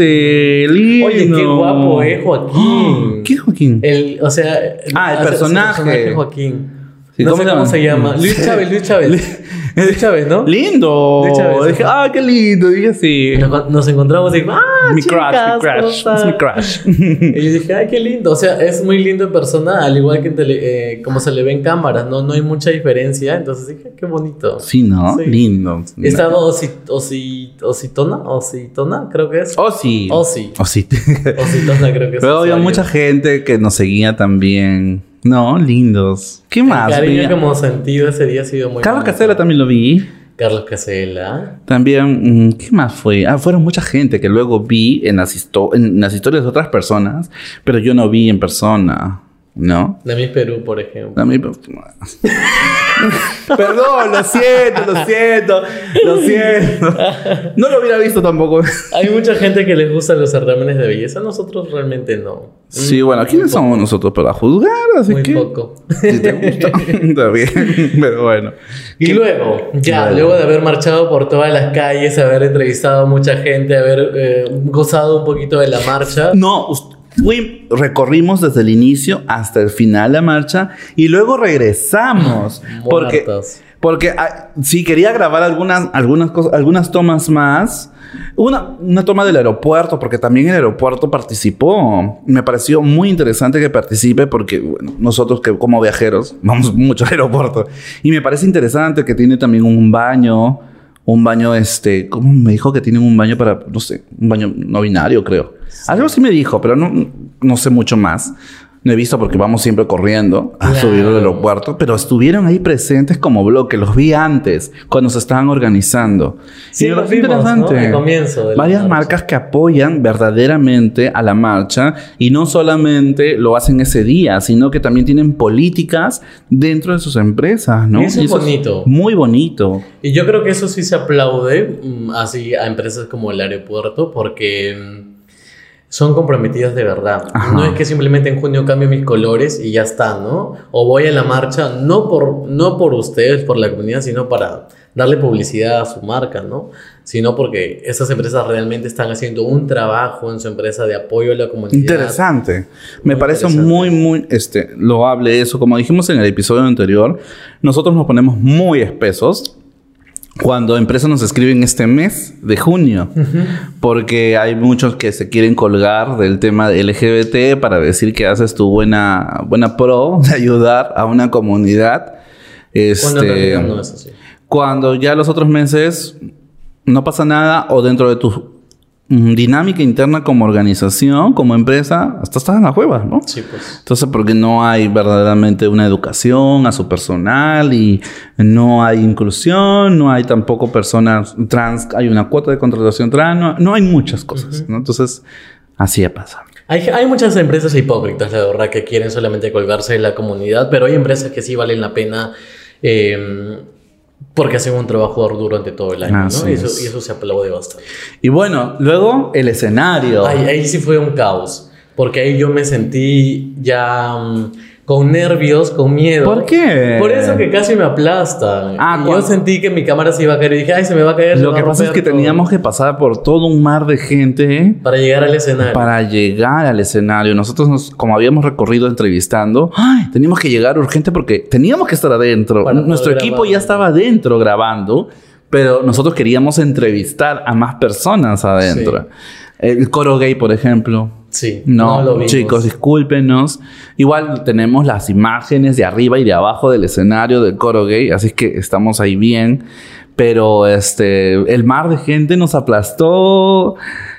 Lindo. Oye, qué guapo es Joaquín. ¿Qué es Joaquín? El, o sea, Ah, el personaje. Joaquín. Sí, no ¿cómo sé se cómo se llama. Luis Chávez, Luis Chávez. De Chávez, ¿no? Lindo. De Chávez, Dije, ah, qué lindo. Dije así. Nos, nos encontramos y ¡ah, Mi crush, chicas, mi ¿cómo crush. Es mi crush. Y yo dije, ay, qué lindo. O sea, es muy lindo en persona, al igual que en tele- eh, como se le ve en cámaras, ¿no? No hay mucha diferencia. Entonces dije, qué bonito. Sí, ¿no? Sí. Lindo. Estaba osi, osi, Ositona, Ositona, creo que es. Osi. Oh, sí. Ositona, creo que es. Luego había mucha gente que nos seguía también. No, lindos. ¿Qué El más? cariño hemos sentido ese día ha sido muy Carlos bonito. Casella también lo vi. Carlos Casella. También, mm, ¿qué más fue? Ah, fueron mucha gente que luego vi en las, histo- en las historias de otras personas, pero yo no vi en persona, ¿no? De mi Perú, por ejemplo. A mí- Perdón, lo siento, lo siento, lo siento. No lo hubiera visto tampoco. Hay mucha gente que les gustan los certámenes de belleza. Nosotros realmente no. Sí, bueno, ¿quiénes somos nosotros para juzgar? Así Muy que, poco. si te gusta, está bien, pero bueno. Y luego, ya, Luego. luego de haber marchado por todas las calles, haber entrevistado a mucha gente, haber eh, gozado un poquito de la marcha. No, us- fui, recorrimos desde el inicio hasta el final la marcha y luego regresamos. porque Muertos. porque ah, sí quería grabar algunas, algunas, cosas, algunas tomas más. Una, una toma del aeropuerto, porque también el aeropuerto participó. Me pareció muy interesante que participe, porque bueno, nosotros que como viajeros vamos mucho al aeropuerto. Y me parece interesante que tiene también un baño, un baño, este, ¿cómo me dijo que tienen un baño para, no sé, un baño no binario, creo? Algo sí me dijo, pero no, no sé mucho más. No he visto porque vamos siempre corriendo a Claro. subir al aeropuerto, pero estuvieron ahí presentes como bloque. Los vi antes, cuando se estaban organizando. Sí, Y los vimos, ¿no? Al comienzo de Varias marcas que apoyan verdaderamente a la marcha y no solamente lo hacen ese día, sino que también tienen políticas dentro de sus empresas, ¿no? Y eso es bonito. muy bonito. Y yo creo que eso sí se aplaude mm, así a empresas como el aeropuerto porque mm, son comprometidas de verdad. Ajá. No es que simplemente en junio cambio mis colores y ya está, ¿no? O voy a la marcha no por, no por ustedes, por la comunidad, sino para darle publicidad a su marca, ¿no? Sino porque esas empresas realmente están haciendo un trabajo en su empresa de apoyo a la comunidad. Interesante. Me parece interesante. muy, muy este, loable eso. Como dijimos en el episodio anterior, nosotros nos ponemos muy espesos cuando empresas nos escriben este mes de junio, porque hay muchos que se quieren colgar del tema de LGBT para decir que haces tu buena, buena pro de ayudar a una comunidad. Cuando Este, así. cuando ya los otros meses no pasa nada o dentro de tu mm, dinámica interna como organización, como empresa, hasta estás en la cueva, ¿no? Sí, pues. Entonces, porque no hay verdaderamente una educación a su personal y no hay inclusión, no hay tampoco personas trans, hay una cuota de contratación trans, no, no hay muchas cosas, ¿no? Entonces, así pasa. Hay, hay muchas empresas hipócritas, la verdad, que quieren solamente colgarse de la comunidad, pero hay empresas que sí valen la pena eh, porque hacen un trabajo arduo durante todo el año, ¿no? Y eso, es. y eso se aplaude bastante. Y bueno, luego el escenario. Ahí, ahí sí fue un caos, porque ahí yo me sentí ya mm, con nervios, con miedo. ¿Por qué? Por eso que casi me aplasta. Ah, Y yo sentí que mi cámara se iba a caer y dije, ay, se me va a caer. Lo que pasa es que romper todo". teníamos que pasar por todo un mar de gente Para llegar al escenario. para llegar al escenario. Nosotros, nos- como habíamos recorrido entrevistando, ¡ay! teníamos que llegar urgente porque teníamos que estar adentro. Para Nuestro equipo ya estaba adentro grabando, pero nosotros queríamos entrevistar a más personas adentro. El coro gay, por ejemplo. Sí, No, lo vimos. chicos, discúlpenos. Igual tenemos las imágenes de arriba y de abajo del escenario del coro gay, así que estamos ahí bien. Pero este, el mar de gente nos aplastó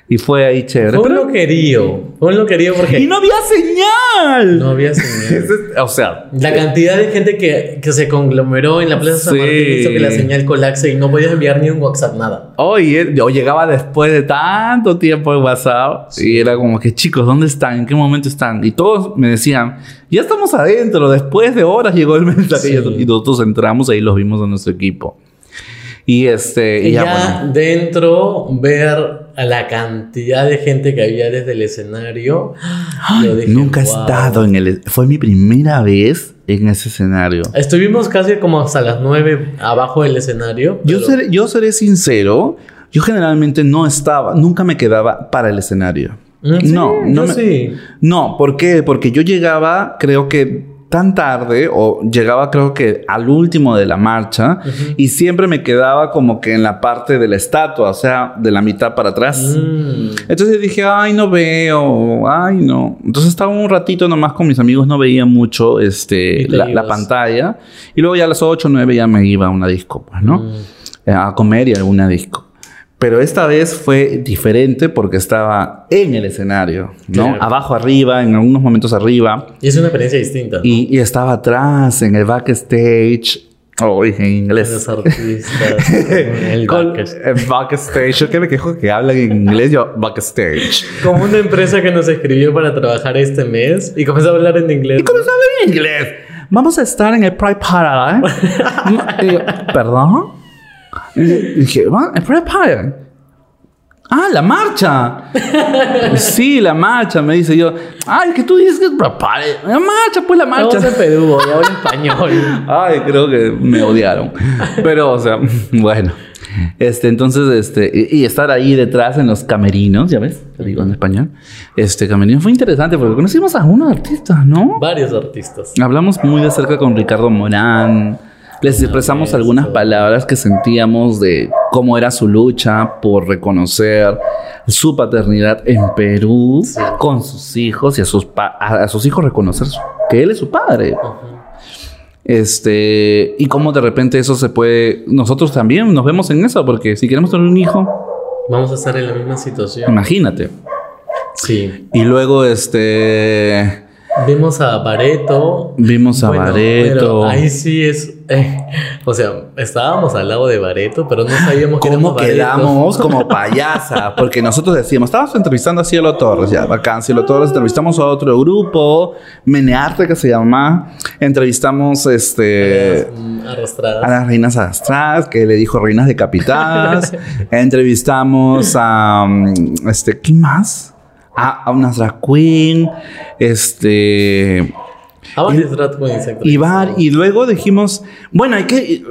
y fue ahí chévere. Fue un Pero- loquerío. Fue un loquerío porque y no había señal. no había señal. O sea, La cantidad de gente que, que se conglomeró en la Plaza San Sí. Martín hizo que la señal colapse y no podías enviar ni un WhatsApp, nada. Oye, yo llegaba después de tanto tiempo en WhatsApp y era como que, chicos, ¿dónde están? ¿En qué momento están? Y todos me decían, ya estamos adentro, después de horas llegó el mensaje Sí. y nosotros entramos ahí los vimos a nuestro equipo. Y este, y Y ya, ya bueno. dentro, ver a la cantidad de gente que había desde el escenario. dije, Nunca he "Wow". estado en el, fue mi primera vez en ese escenario. Estuvimos casi como hasta las 9 abajo del escenario. Yo seré, yo seré sincero, yo generalmente no estaba, nunca me quedaba para el escenario. Sí, no, no me- sí. No, ¿por qué? Porque yo llegaba, creo que tan tarde o llegaba creo que al último de la marcha y siempre me quedaba como que en la parte de la estatua, o sea, de la mitad para atrás. Mm. Entonces dije, ay, no veo, ay, no. Entonces estaba un ratito nomás con mis amigos, no veía mucho este, la, pantalla. Y luego ya a las 8 o 9 ya me iba a una disco, pues, ¿no? Mm. Eh, A comer y a alguna disco. Pero esta vez fue diferente porque estaba en el escenario, ¿no? Claro. Abajo, arriba, en algunos momentos arriba. Y es una experiencia distinta. ¿no? Y, y estaba atrás, en el backstage. Oh, en inglés. Los artistas. el backstage. backstage. Yo que me quejo que hablan en inglés, yo backstage. Como una empresa que nos escribió para trabajar este mes y comenzó a hablar en inglés. ¿Y cómo se habla en inglés? Vamos a estar en el Pride Parade. ¿eh? ¿Perdón? Y dije, ¿va? ¿El Pride? Ah, la marcha. sí, la marcha, me dice yo. Ay, que tú dices que es. La marcha, pues la marcha. Estamos en Perú, y hablo español. Ay, creo que me odiaron. Pero, o sea, bueno. Este, entonces, este, y, y estar ahí detrás en los camerinos, ¿ya ves? Te digo en español. Este, camerino fue interesante porque conocimos a unos artistas, ¿no? Varios artistas. Hablamos muy de cerca con Ricardo Morán. Les expresamos algunas palabras que sentíamos de cómo era su lucha por reconocer su paternidad en Perú Sí. con sus hijos y a sus, a, hijos reconocer que él es su padre. Este, y cómo de repente eso se puede. Nosotros también nos vemos en eso, porque si queremos tener un hijo, Vamos a estar en la misma situación. imagínate. Sí. Y luego, este. Vimos a Bareto. Vimos a Bueno, Bareto. ahí sí es. Eh, o sea, estábamos al lado de Bareto, pero no sabíamos que ¿Cómo Bareto. quedamos como payasa? Porque nosotros decíamos, estábamos entrevistando a Cielo Torres, ya, bacán, Cielo Torres, entrevistamos a otro grupo, Menearte que se llama, entrevistamos este, Mm, Arrastradas. a las reinas astrales, que le dijo reinas decapitadas, entrevistamos a, mm, este, ¿quién más? A, a una drag queen, este... Y, va- y luego dijimos, bueno, hay que,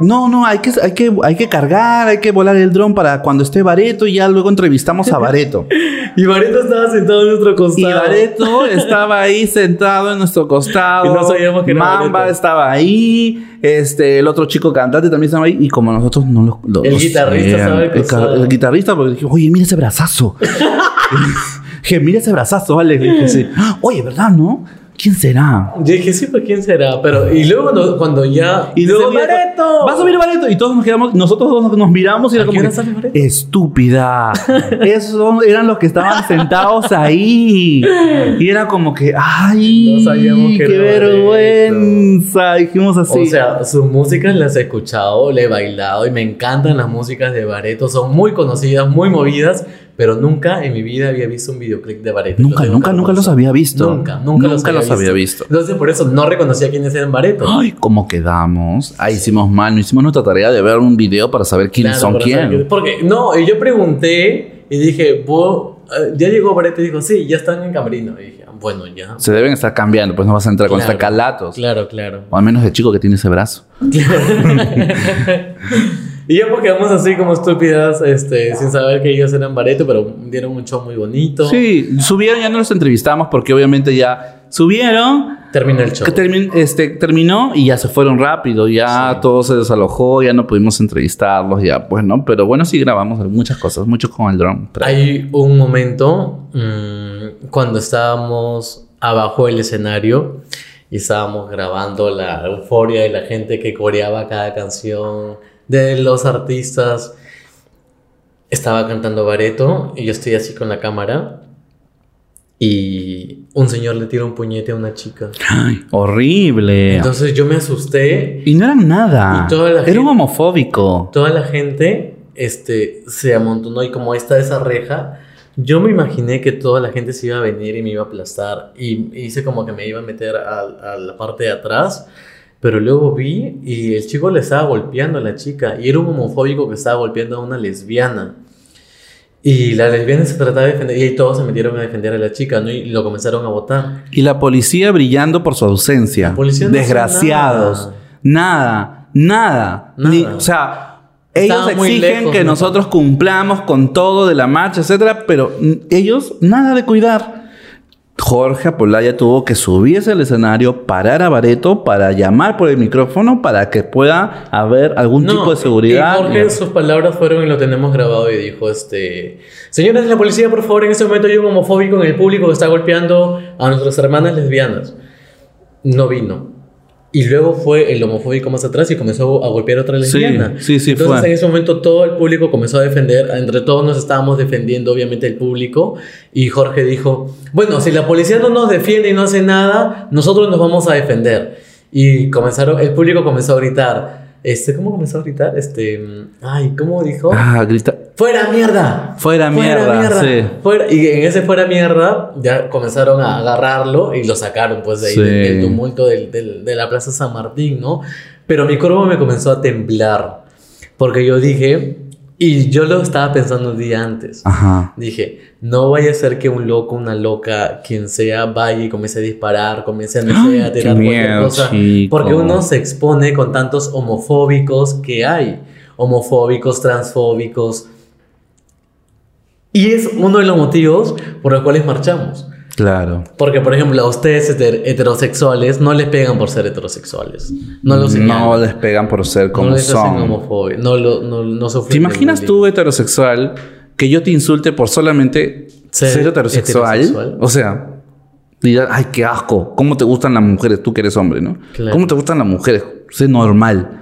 no, no, hay que, hay que, hay que cargar, hay que volar el dron para cuando esté Bareto y ya luego entrevistamos a Bareto. Y Bareto estaba sentado en nuestro costado. y Bareto estaba ahí sentado en nuestro costado. Y no sabíamos que era Mamba Bareto. estaba ahí, este, el otro chico cantante también estaba ahí y como nosotros no lo, lo- El guitarrista estaba el, costado. el guitarrista porque dije, oye, mira ese brazazo. dije, mira ese brazazo, vale. Le dije, sí. Oye, ¿verdad, no? ¿Quién será? Yo dije, sí, pues quién será. Pero, y luego cuando, cuando ya. Y luego ¡Bareto! Va a subir Bareto. Y todos nos quedamos, nosotros dos nos, miramos y era ¿A como. que? Estúpida. Esos eran los que estaban sentados ahí. Y era como que, ay, No sabíamos que qué vergüenza. Dijimos así. O sea, sus músicas las he escuchado, le he bailado y me encantan las músicas de Bareto. Son muy conocidas, muy movidas, pero nunca en mi vida había visto un videoclip de Bareto. nunca, nunca, nunca los había visto. Nunca, nunca, los, había visto. Entonces, por eso no reconocía quiénes eran Bareto. Ay, ¿cómo quedamos? Ahí hicimos mal. No hicimos nuestra tarea de ver un video para saber quiénes Claro, son saber quién. Porque, no, y yo pregunté y dije, "¿Vos, eh, ya llegó Bareto y dijo, sí, ya están en Camerino. Y dije, "Ah, bueno, ya. Se deben estar cambiando, pues no vas a entrar con Claro. estacalatos. Claro, claro. O al menos el chico que tiene ese brazo. Y ya pues quedamos así como estúpidas, este, sin saber que ellos eran Bareto, pero dieron un show muy bonito. Sí, subieron, ya no los entrevistamos porque obviamente ya subieron, Terminó el show. termin- este, terminó y ya se fueron rápido, ya Sí. todo se desalojó, ya no pudimos entrevistarlos, ya pues no, pero bueno, sí grabamos muchas cosas, mucho con el dron. pero- Hay un momento mm, cuando estábamos abajo del escenario y estábamos grabando la euforia de la gente que coreaba cada canción, de los artistas. Estaba cantando Bareto y yo estoy así con la cámara y un señor le tira un puñete a una chica. Ay, horrible. Entonces yo me asusté y no eran nada. Y Era gente- un homofóbico. toda la gente este, se amontonó y como está esa reja, yo me imaginé que toda la gente se iba a venir y me iba a aplastar y hice como que me iba a meter a, a la parte de atrás, pero luego vi y el chico le estaba golpeando a la chica y era un homofóbico que estaba golpeando a una lesbiana. Y la lesbiana se trataba de defender y todos se metieron a defender a la chica ¿no? y lo comenzaron a votar. Y la policía brillando por su ausencia. No Desgraciados. Nada, nada. Nada. Ni- o sea, ellos exigen lejos, que ¿no? nosotros cumplamos con todo de la marcha, etcétera, pero ellos nada de cuidar. Jorge Apolaya tuvo que subirse al escenario, parar a Bareto para llamar por el micrófono para que pueda haber algún No, tipo de seguridad. Y Jorge, sus palabras fueron y lo tenemos grabado y dijo, este... Señores de la policía, por favor, en este momento hay un homofóbico en el público que está golpeando a nuestras hermanas lesbianas. No vino. Y luego fue el homofóbico más atrás y comenzó a golpear a otra lesbiana. sí, sí, Entonces fue. en ese momento todo el público comenzó a defender, entre todos nos estábamos defendiendo obviamente el público y Jorge dijo, bueno, si la policía no nos defiende y no hace nada, nosotros nos vamos a defender. Y comenzaron, el público comenzó a gritar, este, ¿cómo comenzó a gritar? Este, ay, ¿cómo dijo? Ah, grita. ¡Fuera mierda! Fuera mierda, sí. Fuera- Y en ese fuera mierda ya comenzaron a agarrarlo y lo sacaron pues de ahí Sí. del, del tumulto del- del- de la Plaza San Martín, ¿no? Pero mi cuerpo me comenzó a temblar porque yo dije, y yo lo estaba pensando un día antes. Ajá. Dije, no vaya a ser que un loco, una loca, quien sea, vaya y comience a disparar, comience a, no sé, a tirar cualquier miedo, cosa. chico. Porque uno se expone con tantos homofóbicos que hay. Homofóbicos, transfóbicos. Y es uno de los motivos por los cuales marchamos. Claro. Porque, por ejemplo, a ustedes heter- heterosexuales no les pegan por ser heterosexuales. No los. No les pegan por ser no como les hacen son. homofobia. No, lo, no, no sufren ¿Te imaginas tú, heterosexual, que yo te insulte por solamente Ser ser, heterosexual? heterosexual. O sea, dirás, ay, qué asco. ¿Cómo te gustan las mujeres? Tú que eres hombre, ¿no? Claro. ¿Cómo te gustan las mujeres? Sé normal,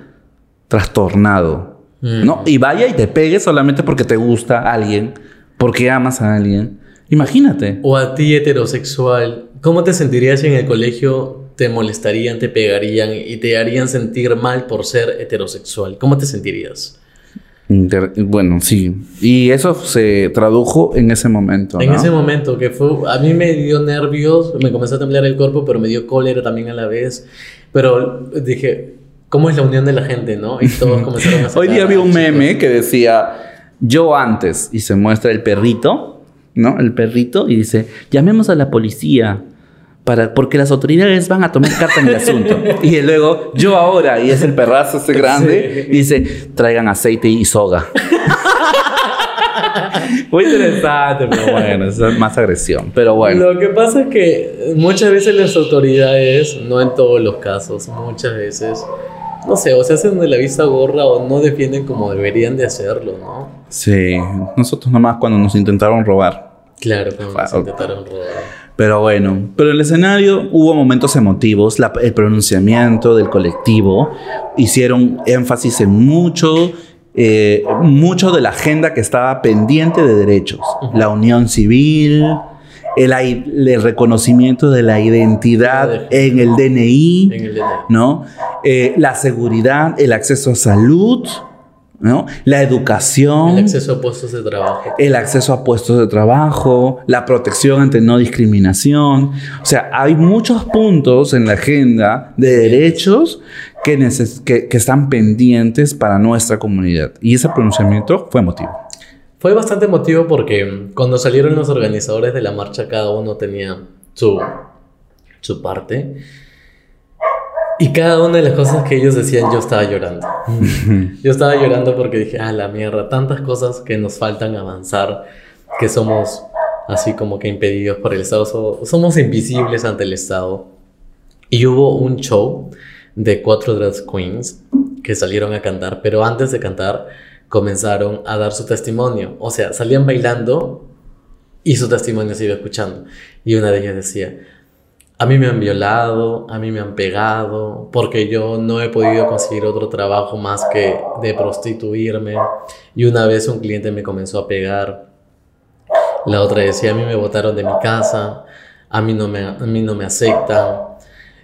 trastornado. Mm. ¿No? Y vaya y te pegue solamente porque te gusta alguien, porque amas a alguien. Imagínate. O a ti heterosexual, ¿cómo te sentirías si en el colegio te molestarían, te pegarían y te harían sentir mal por ser heterosexual? ¿Cómo te sentirías? Inter- Bueno, sí. Y eso se tradujo en ese momento. En ese momento que fue, a mí me dio nervios, me comenzó a temblar el cuerpo, pero me dio cólera también a la vez. Pero dije, ¿cómo es la unión de la gente, no? Y todos comenzaron a Hoy día vi un chicos. meme que decía yo antes y se muestra el perrito, ¿no? El perrito y dice, llamemos a la policía para porque las autoridades van a tomar carta en el asunto. y luego yo ahora y es el perrazo ese grande Sí. y dice, traigan aceite y soga. Muy interesante, pero bueno, eso es más agresión. Pero bueno. Lo que pasa es que muchas veces las autoridades, no en todos los casos, muchas veces, no sé, o se hacen de la vista gorra o no defienden como deberían de hacerlo, ¿no? Sí, nosotros nomás cuando nos intentaron robar. Claro, como nos intentaron robar. Pero bueno, pero en el escenario hubo momentos emotivos, la- el pronunciamiento del colectivo hicieron énfasis en mucho, eh, mucho de la agenda que estaba pendiente de derechos, la unión civil, el, reconocimiento de la identidad en el DNI, En el DNI. ¿no? Eh, la seguridad, el acceso a salud, ¿no? La educación El acceso a puestos de trabajo. el acceso a puestos de trabajo, la protección ante no discriminación. O sea, hay muchos puntos en la agenda de derechos que, que, que están pendientes para nuestra comunidad. Y ese pronunciamiento fue emotivo. Fue bastante emotivo porque cuando salieron los organizadores de la marcha, cada uno tenía su, su parte. Y cada una de las cosas que ellos decían, yo estaba llorando. Yo estaba llorando porque dije, ah, la mierda, tantas cosas que nos faltan avanzar, que somos así como que impedidos por el Estado, so- somos invisibles ante el Estado. Y hubo un show de cuatro drag queens que salieron a cantar, pero antes de cantar comenzaron a dar su testimonio. O sea, salían bailando y su testimonio se iba escuchando. Y una de ellas decía, a mí me han violado, a mí me han pegado, porque yo no he podido conseguir otro trabajo más que de prostituirme. Y una vez un cliente me comenzó a pegar. La otra decía, a mí me botaron de mi casa, a mí no me, a mí no me aceptan.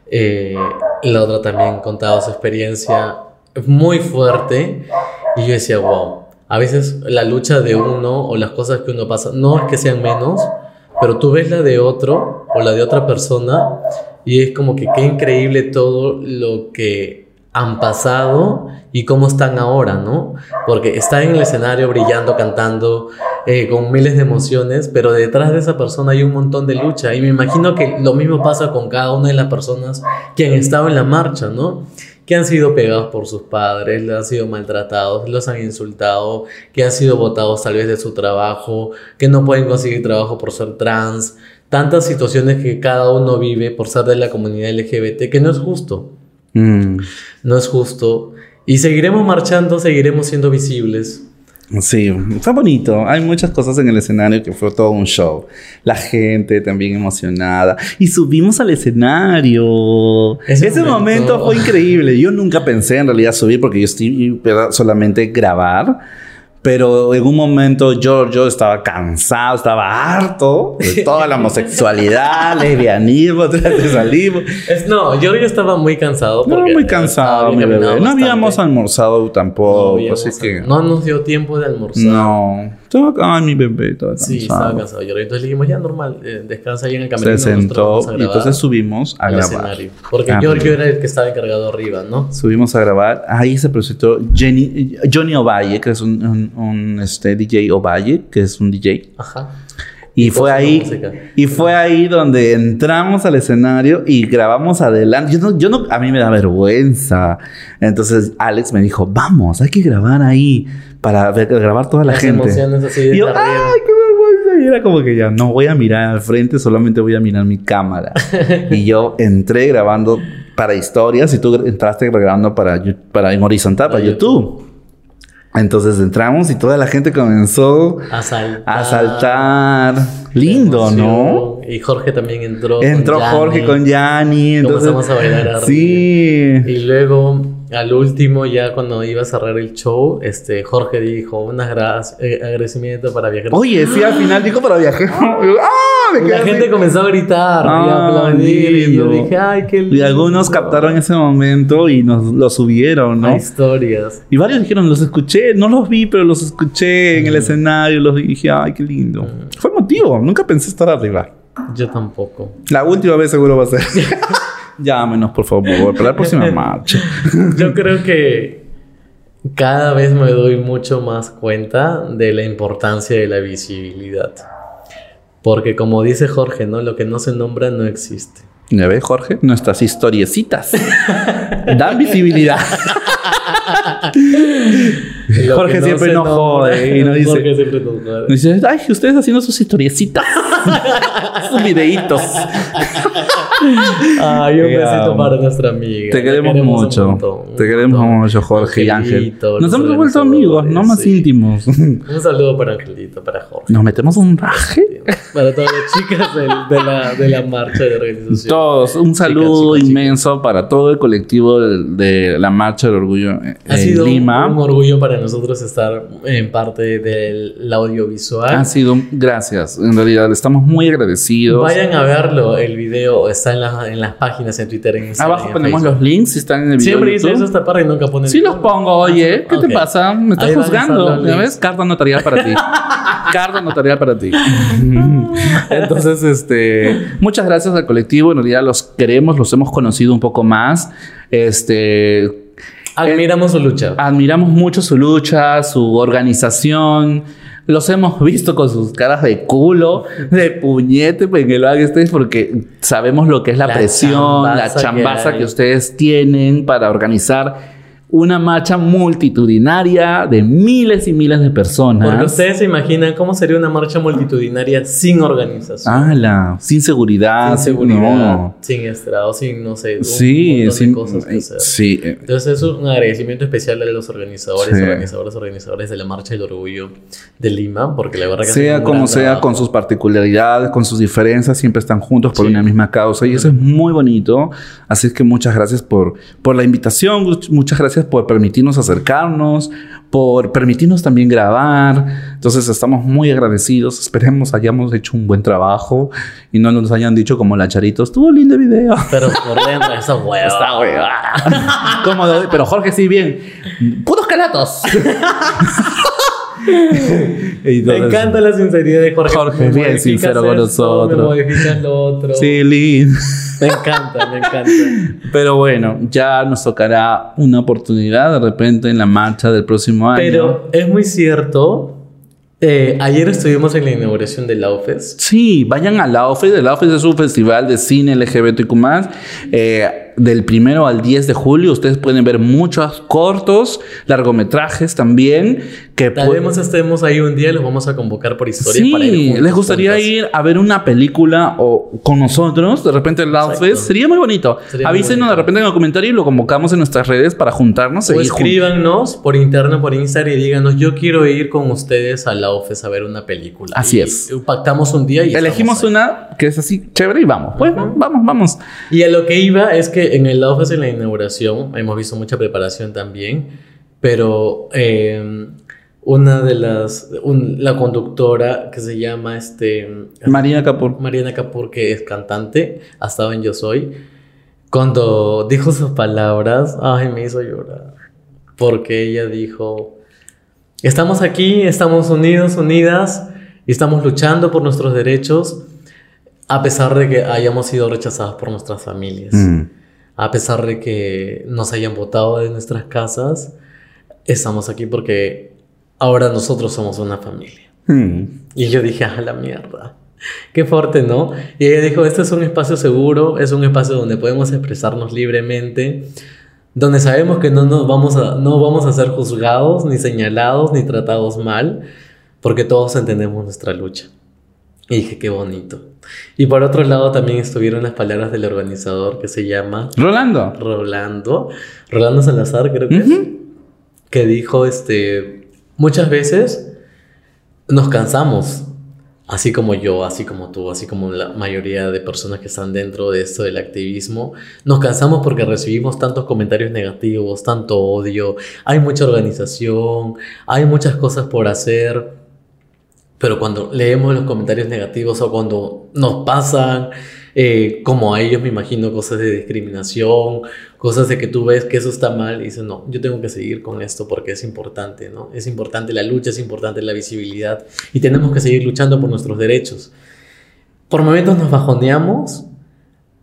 Eh, la otra también contaba su experiencia muy fuerte y yo decía, wow, a veces la lucha de uno o las cosas que uno pasa, no es que sean menos, pero tú ves la de otro o la de otra persona y es como que qué increíble todo lo que han pasado y cómo están ahora, ¿no? Porque están en el escenario brillando, cantando, eh, con miles de emociones, pero detrás de esa persona hay un montón de lucha. Y me imagino que lo mismo pasa con cada una de las personas que han estado en la marcha, ¿no? Que han sido pegados por sus padres, les han sido maltratados, los han insultado, que han sido botados tal vez de su trabajo, que no pueden conseguir trabajo por ser trans, tantas situaciones que cada uno vive por ser de la comunidad LGBT que no es justo. Mm. No es justo. Y seguiremos marchando, seguiremos siendo visibles. Sí, está bonito. Hay muchas cosas en el escenario que fue todo un show. La gente también emocionada. Y subimos al escenario. Ese Ese, momento... momento fue increíble. Yo nunca pensé en realidad subir porque yo estoy solamente grabar. Pero en un momento yo, yo estaba cansado, estaba harto de toda la homosexualidad, lesbianismo, transexualismo. Es, no, yo, yo estaba muy cansado. No, muy cansado, mi bebé. No habíamos almorzado No tampoco, habíamos- así que... no nos dio tiempo de almorzar. No. Estaba, ay, mi bebé, estaba cansado. Sí, estaba cansado. Yo entonces le dijimos, ya normal, eh, descansa ahí en el Se camerino. nosotros sentó y entonces subimos a grabar. Porque Ah, Giorgio era el que estaba encargado arriba, ¿no? Subimos a grabar. Ahí se presentó Jenny, Johnny Ovalle, que es un, un- un, este, DJ Ovalle, que es un DJ. Ajá. Y Y fue ahí, música. y fue ahí donde entramos al escenario y grabamos adelante. Yo no, yo no, a mí me da vergüenza. Entonces Alex me dijo, vamos, hay que grabar ahí para ver- grabar toda la Las gente. emociones así Y yo, ay, qué vergüenza. Y era como que ya no voy a mirar al frente, solamente voy a mirar mi cámara. y yo entré grabando para historias y tú entraste grabando para, para en horizontal, para Para YouTube. Entonces entramos y toda la gente comenzó A saltar. a saltar. de Lindo, ¿no? Y Jorge también entró. Entró con Jorge con Yanni. Entonces, Comenzamos a bailar arriba. Sí. Y luego, al último, ya cuando iba a cerrar el show, este, Jorge dijo un agradecimiento para viajar. Oye, sí, al final dijo para viajar. ¡Ah! Me Y quedé la así. gente comenzó a gritar y a Ah, aplaudir. Y yo lindo. dije, ay, qué lindo. Y algunos captaron ese momento y nos lo subieron, ¿no? Hay historias. Y varios dijeron, los escuché, no los vi, pero los escuché en el escenario, los y dije, ay, qué lindo. Fue emotivo, nunca pensé estar arriba. Yo tampoco. La última vez seguro va a ser. Llámenos, por favor, para la próxima marcha. Yo creo que cada vez me doy mucho más cuenta de la importancia de la visibilidad. Porque como dice Jorge, ¿no? Lo que no se nombra no existe. ¿Ya ves, Jorge? Nuestras historiecitas dan visibilidad. Jorge que siempre nombra- jode y nos dice- Jorge siempre nos jode. Dice, ay, ustedes haciendo sus historiecitas. sus videitos. Ay, un besito para nuestra amiga. Te queremos un mucho. montón, Te queremos montón. mucho, Jorge y Ángel. Nos hemos vuelto amigos, no más sí. íntimos. Un saludo para Angelito, para Jorge. Nos metemos un raje. Para todas las chicas del- de, la, de la marcha de organización. Todos, un saludo chicas, chicas. inmenso para todo el colectivo de, de la Marcha del Orgullo en Ha sido un- Lima. Un, orgullo para nosotros estar en parte del audiovisual. Ha sido, un- gracias, en realidad estamos muy agradecidos. Vayan a verlo, el video está en, la- en las páginas, en Twitter, en Instagram. Abajo en ponemos Facebook. los links si están en el video. Siempre YouTube. eso esta parte y nunca ponen. Sí los pongo, oye, ¿qué Ok. te pasa? Me estás juzgando. ¿Ya ves? Carta notarial para ti. Carta notarial para ti. Entonces, este, muchas gracias al colectivo. En realidad los queremos, los hemos conocido un poco más. Este, Admiramos su lucha. admiramos mucho su lucha, su organización. Los hemos visto con sus caras de culo, de puñete, pues, en el backstage, porque sabemos lo que es la, La presión, la chambaza que ustedes tienen para organizar una marcha multitudinaria de miles y miles de personas. Porque ustedes se imaginan cómo sería una marcha multitudinaria sin organización. ¡Hala! sin seguridad, sin seguridad, no. sin estrado, sin, no sé, un Sí, montón sin- de cosas que hacer. sí, eh, Entonces es un agradecimiento especial a los organizadores, Sí. organizadores, organizadores de la Marcha del Orgullo de Lima, porque la verdad que sea como sea, trabajo. con sus particularidades, con sus diferencias, siempre están juntos por Sí. una misma causa y eso es muy bonito. Así es que muchas gracias por, por la invitación, muchas gracias por permitirnos acercarnos, por permitirnos también grabar. Entonces estamos muy agradecidos, esperemos hayamos hecho un buen trabajo y no nos hayan dicho como la Charito, estuvo lindo video. Pero por dentro, esa hueva. Está hueva. Como de- pero Jorge sí bien. Puros calatos. Me encanta la sinceridad de Jorge. Jorge, Me bien sincero con esto, nosotros. Me modificas lo otro. Sí, lindo. Me encanta, me encanta. Pero bueno, ya nos tocará una oportunidad de repente en la marcha del próximo año. Pero es muy cierto. eh, ayer estuvimos en la inauguración del Laufest. Sí, vayan a la OFES. El OFES es un festival de cine LGBTQ+. Eh, del primero al 10 de julio ustedes pueden ver muchos cortos, largometrajes también. Que Tal vez estemos ahí un día y los vamos a convocar por historia Sí, para ir juntos, les gustaría ir a ver una película o con nosotros, de repente el Loud Exacto. Fest, sería muy bonito. Sería muy Avísenos bonito. de repente en el comentario y lo convocamos en nuestras redes para juntarnos. O escríbanos por interno, por Instagram y díganos, yo quiero ir con ustedes a la OFES a ver una película. Así Y es. Pactamos un día y Elegimos una que es así chévere y vamos. Pues vamos, vamos. Y a lo que iba es que en el OFES en la inauguración hemos visto mucha preparación también, pero eh, una de las, un- la conductora que se llama este, Marina Capur. Mariana Kapur, que es cantante, ha estado en Yo Soy, cuando dijo sus palabras, ay, me hizo llorar. Porque ella dijo, estamos aquí, estamos unidos, unidas, y estamos luchando por nuestros derechos, a pesar de que hayamos sido rechazados por nuestras familias. Mm. A pesar de que nos hayan votado de nuestras casas, estamos aquí porque ahora nosotros somos una familia. Mm. Y yo dije, a la mierda. Qué fuerte, ¿no? Y ella dijo, este es un espacio seguro, es un espacio donde podemos expresarnos libremente, donde sabemos que no nos vamos a, no vamos a ser juzgados, ni señalados, ni tratados mal, porque todos entendemos nuestra lucha. Y dije, qué bonito. Y por otro lado también estuvieron las palabras del organizador que se llama Rolando. Rolando, Rolando Salazar creo que es, que dijo, este, muchas veces nos cansamos, así como yo, así como tú, así como la mayoría de personas que están dentro de esto del activismo, nos cansamos porque recibimos tantos comentarios negativos, tanto odio, hay mucha organización, hay muchas cosas por hacer, pero cuando leemos los comentarios negativos o cuando nos pasan, eh, como a ellos me imagino, cosas de discriminación, cosas de que tú ves que eso está mal y dices, no, yo tengo que seguir con esto porque es importante, ¿no? Es importante la lucha, es importante la visibilidad y tenemos que seguir luchando por nuestros derechos. Por momentos nos bajoneamos,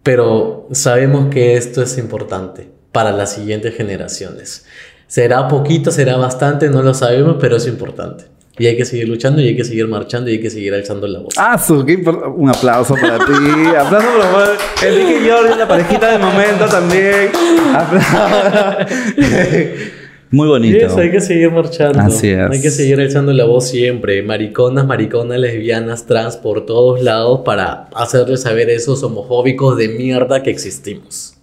pero sabemos que esto es importante para las siguientes generaciones. Será poquito, será bastante, no lo sabemos, pero es importante. Y hay que seguir luchando y hay que seguir marchando y hay que seguir alzando la voz. Ah, su, qué impor- un aplauso para ti. aplauso para Enrique y Jordi, la parejita del momento también. Aplauso. Muy bonito. eso, hay que seguir marchando. Así es. Hay que seguir alzando la voz siempre. Mariconas, mariconas, lesbianas, trans, por todos lados para hacerles saber a esos homofóbicos de mierda que existimos.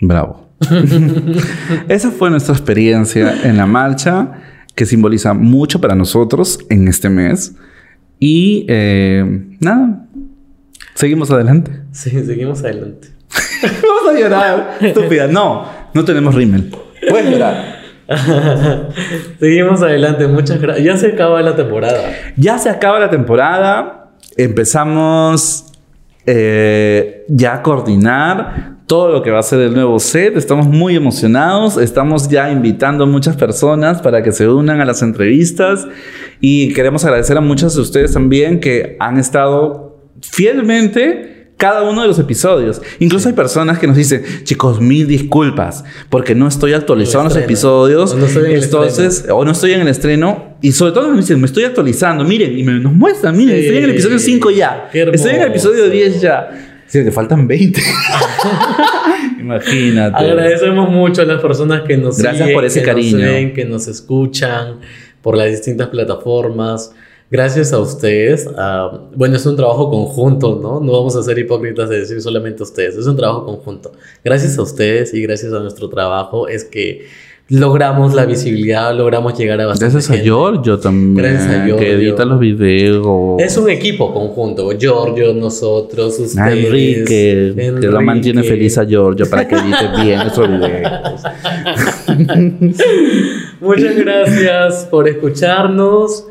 Bravo. Esa fue nuestra experiencia en la marcha, que simboliza mucho para nosotros en este mes. Y eh, nada, seguimos adelante. Sí, seguimos adelante. Vamos a llorar, estúpida. No, no tenemos rímel. Puedes llorar. seguimos adelante, muchas gracias. Ya se acaba la temporada. Ya se acaba la temporada. Empezamos eh, ya coordinar todo lo que va a ser el nuevo set. Estamos muy emocionados. Estamos ya invitando a muchas personas para que se unan a las entrevistas. Y queremos agradecer a muchos de ustedes también que han estado fielmente cada uno de los episodios. Incluso hay personas que nos dicen, chicos, mil disculpas, porque no estoy actualizando los estreno. episodios. O no estoy en el Entonces, o no estoy en el estreno. Y sobre todo nos dicen, me estoy actualizando, miren, y me, nos muestran, miren, Sí. estoy en el episodio 5 ya. Estoy en el episodio 10 ya. Sí, te faltan 20. Imagínate. Agradecemos mucho a las personas que nos Gracias siguen, por ese que cariño. nos ven, que nos escuchan por las distintas plataformas. Gracias a ustedes. ah, bueno, es un trabajo conjunto, ¿no? No vamos a ser hipócritas de decir solamente ustedes. Es un trabajo conjunto. Gracias a ustedes y gracias a nuestro trabajo es que logramos la visibilidad, logramos llegar a bastante Gracias a gente. Giorgio también. Gracias a Que Giorgio. edita los videos. Es un equipo conjunto. Giorgio, nosotros, ustedes. A Enrique, que lo Enrique. mantiene feliz a Giorgio para que edite bien nuestros videos. Muchas gracias por escucharnos.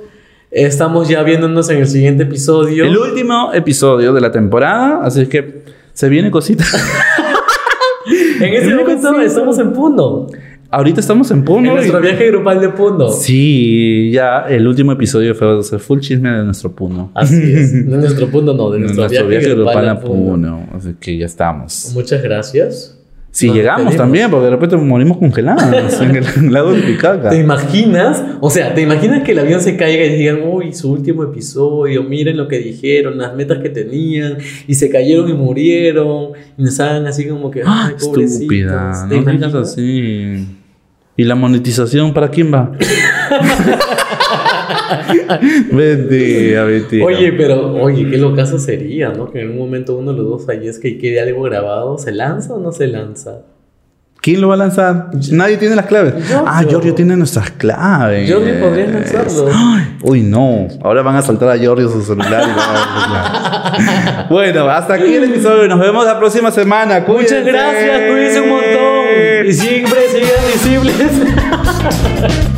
Estamos ya viéndonos en el siguiente episodio. El último episodio de la temporada, así es que se viene cosita. en el momento último. estamos en Puno. Ahorita estamos en En Puno. nuestro y- viaje grupal de Puno. Sí, ya el último episodio fue o sea, full chisme de nuestro Puno. Así es. De nuestro Puno, no, de De nuestro, viaje, grupal, a Puno. Puno. Así que ya estamos. Muchas gracias. Si Nos llegamos también, porque de repente morimos congelados en el lago de Titicaca. ¿Te imaginas? O sea, ¿te imaginas que el avión se caiga y digan, uy, su último episodio, miren lo que dijeron, las metas que tenían, y se cayeron y murieron, y nos hagan así como que, ay, pobrecitos. Estúpida, ¿Te no digas imaginas? así. ¿Y la monetización para quién va? Mentira, mentira. Oye, pero, oye, qué locazo sería, ¿no? Que en un momento uno de los dos fallezca y quede algo grabado. ¿Se lanza o no se lanza? ¿Quién lo va a lanzar? Nadie tiene las claves. Giorgio. Ah, Giorgio tiene nuestras claves. Giorgio podría lanzarlo. Ay, uy, no. Ahora van a saltar a Giorgio su celular. y van a bueno, hasta aquí el episodio. Nos vemos la próxima semana. Muchas gracias, cuídense un montón. Y siempre sigan visibles.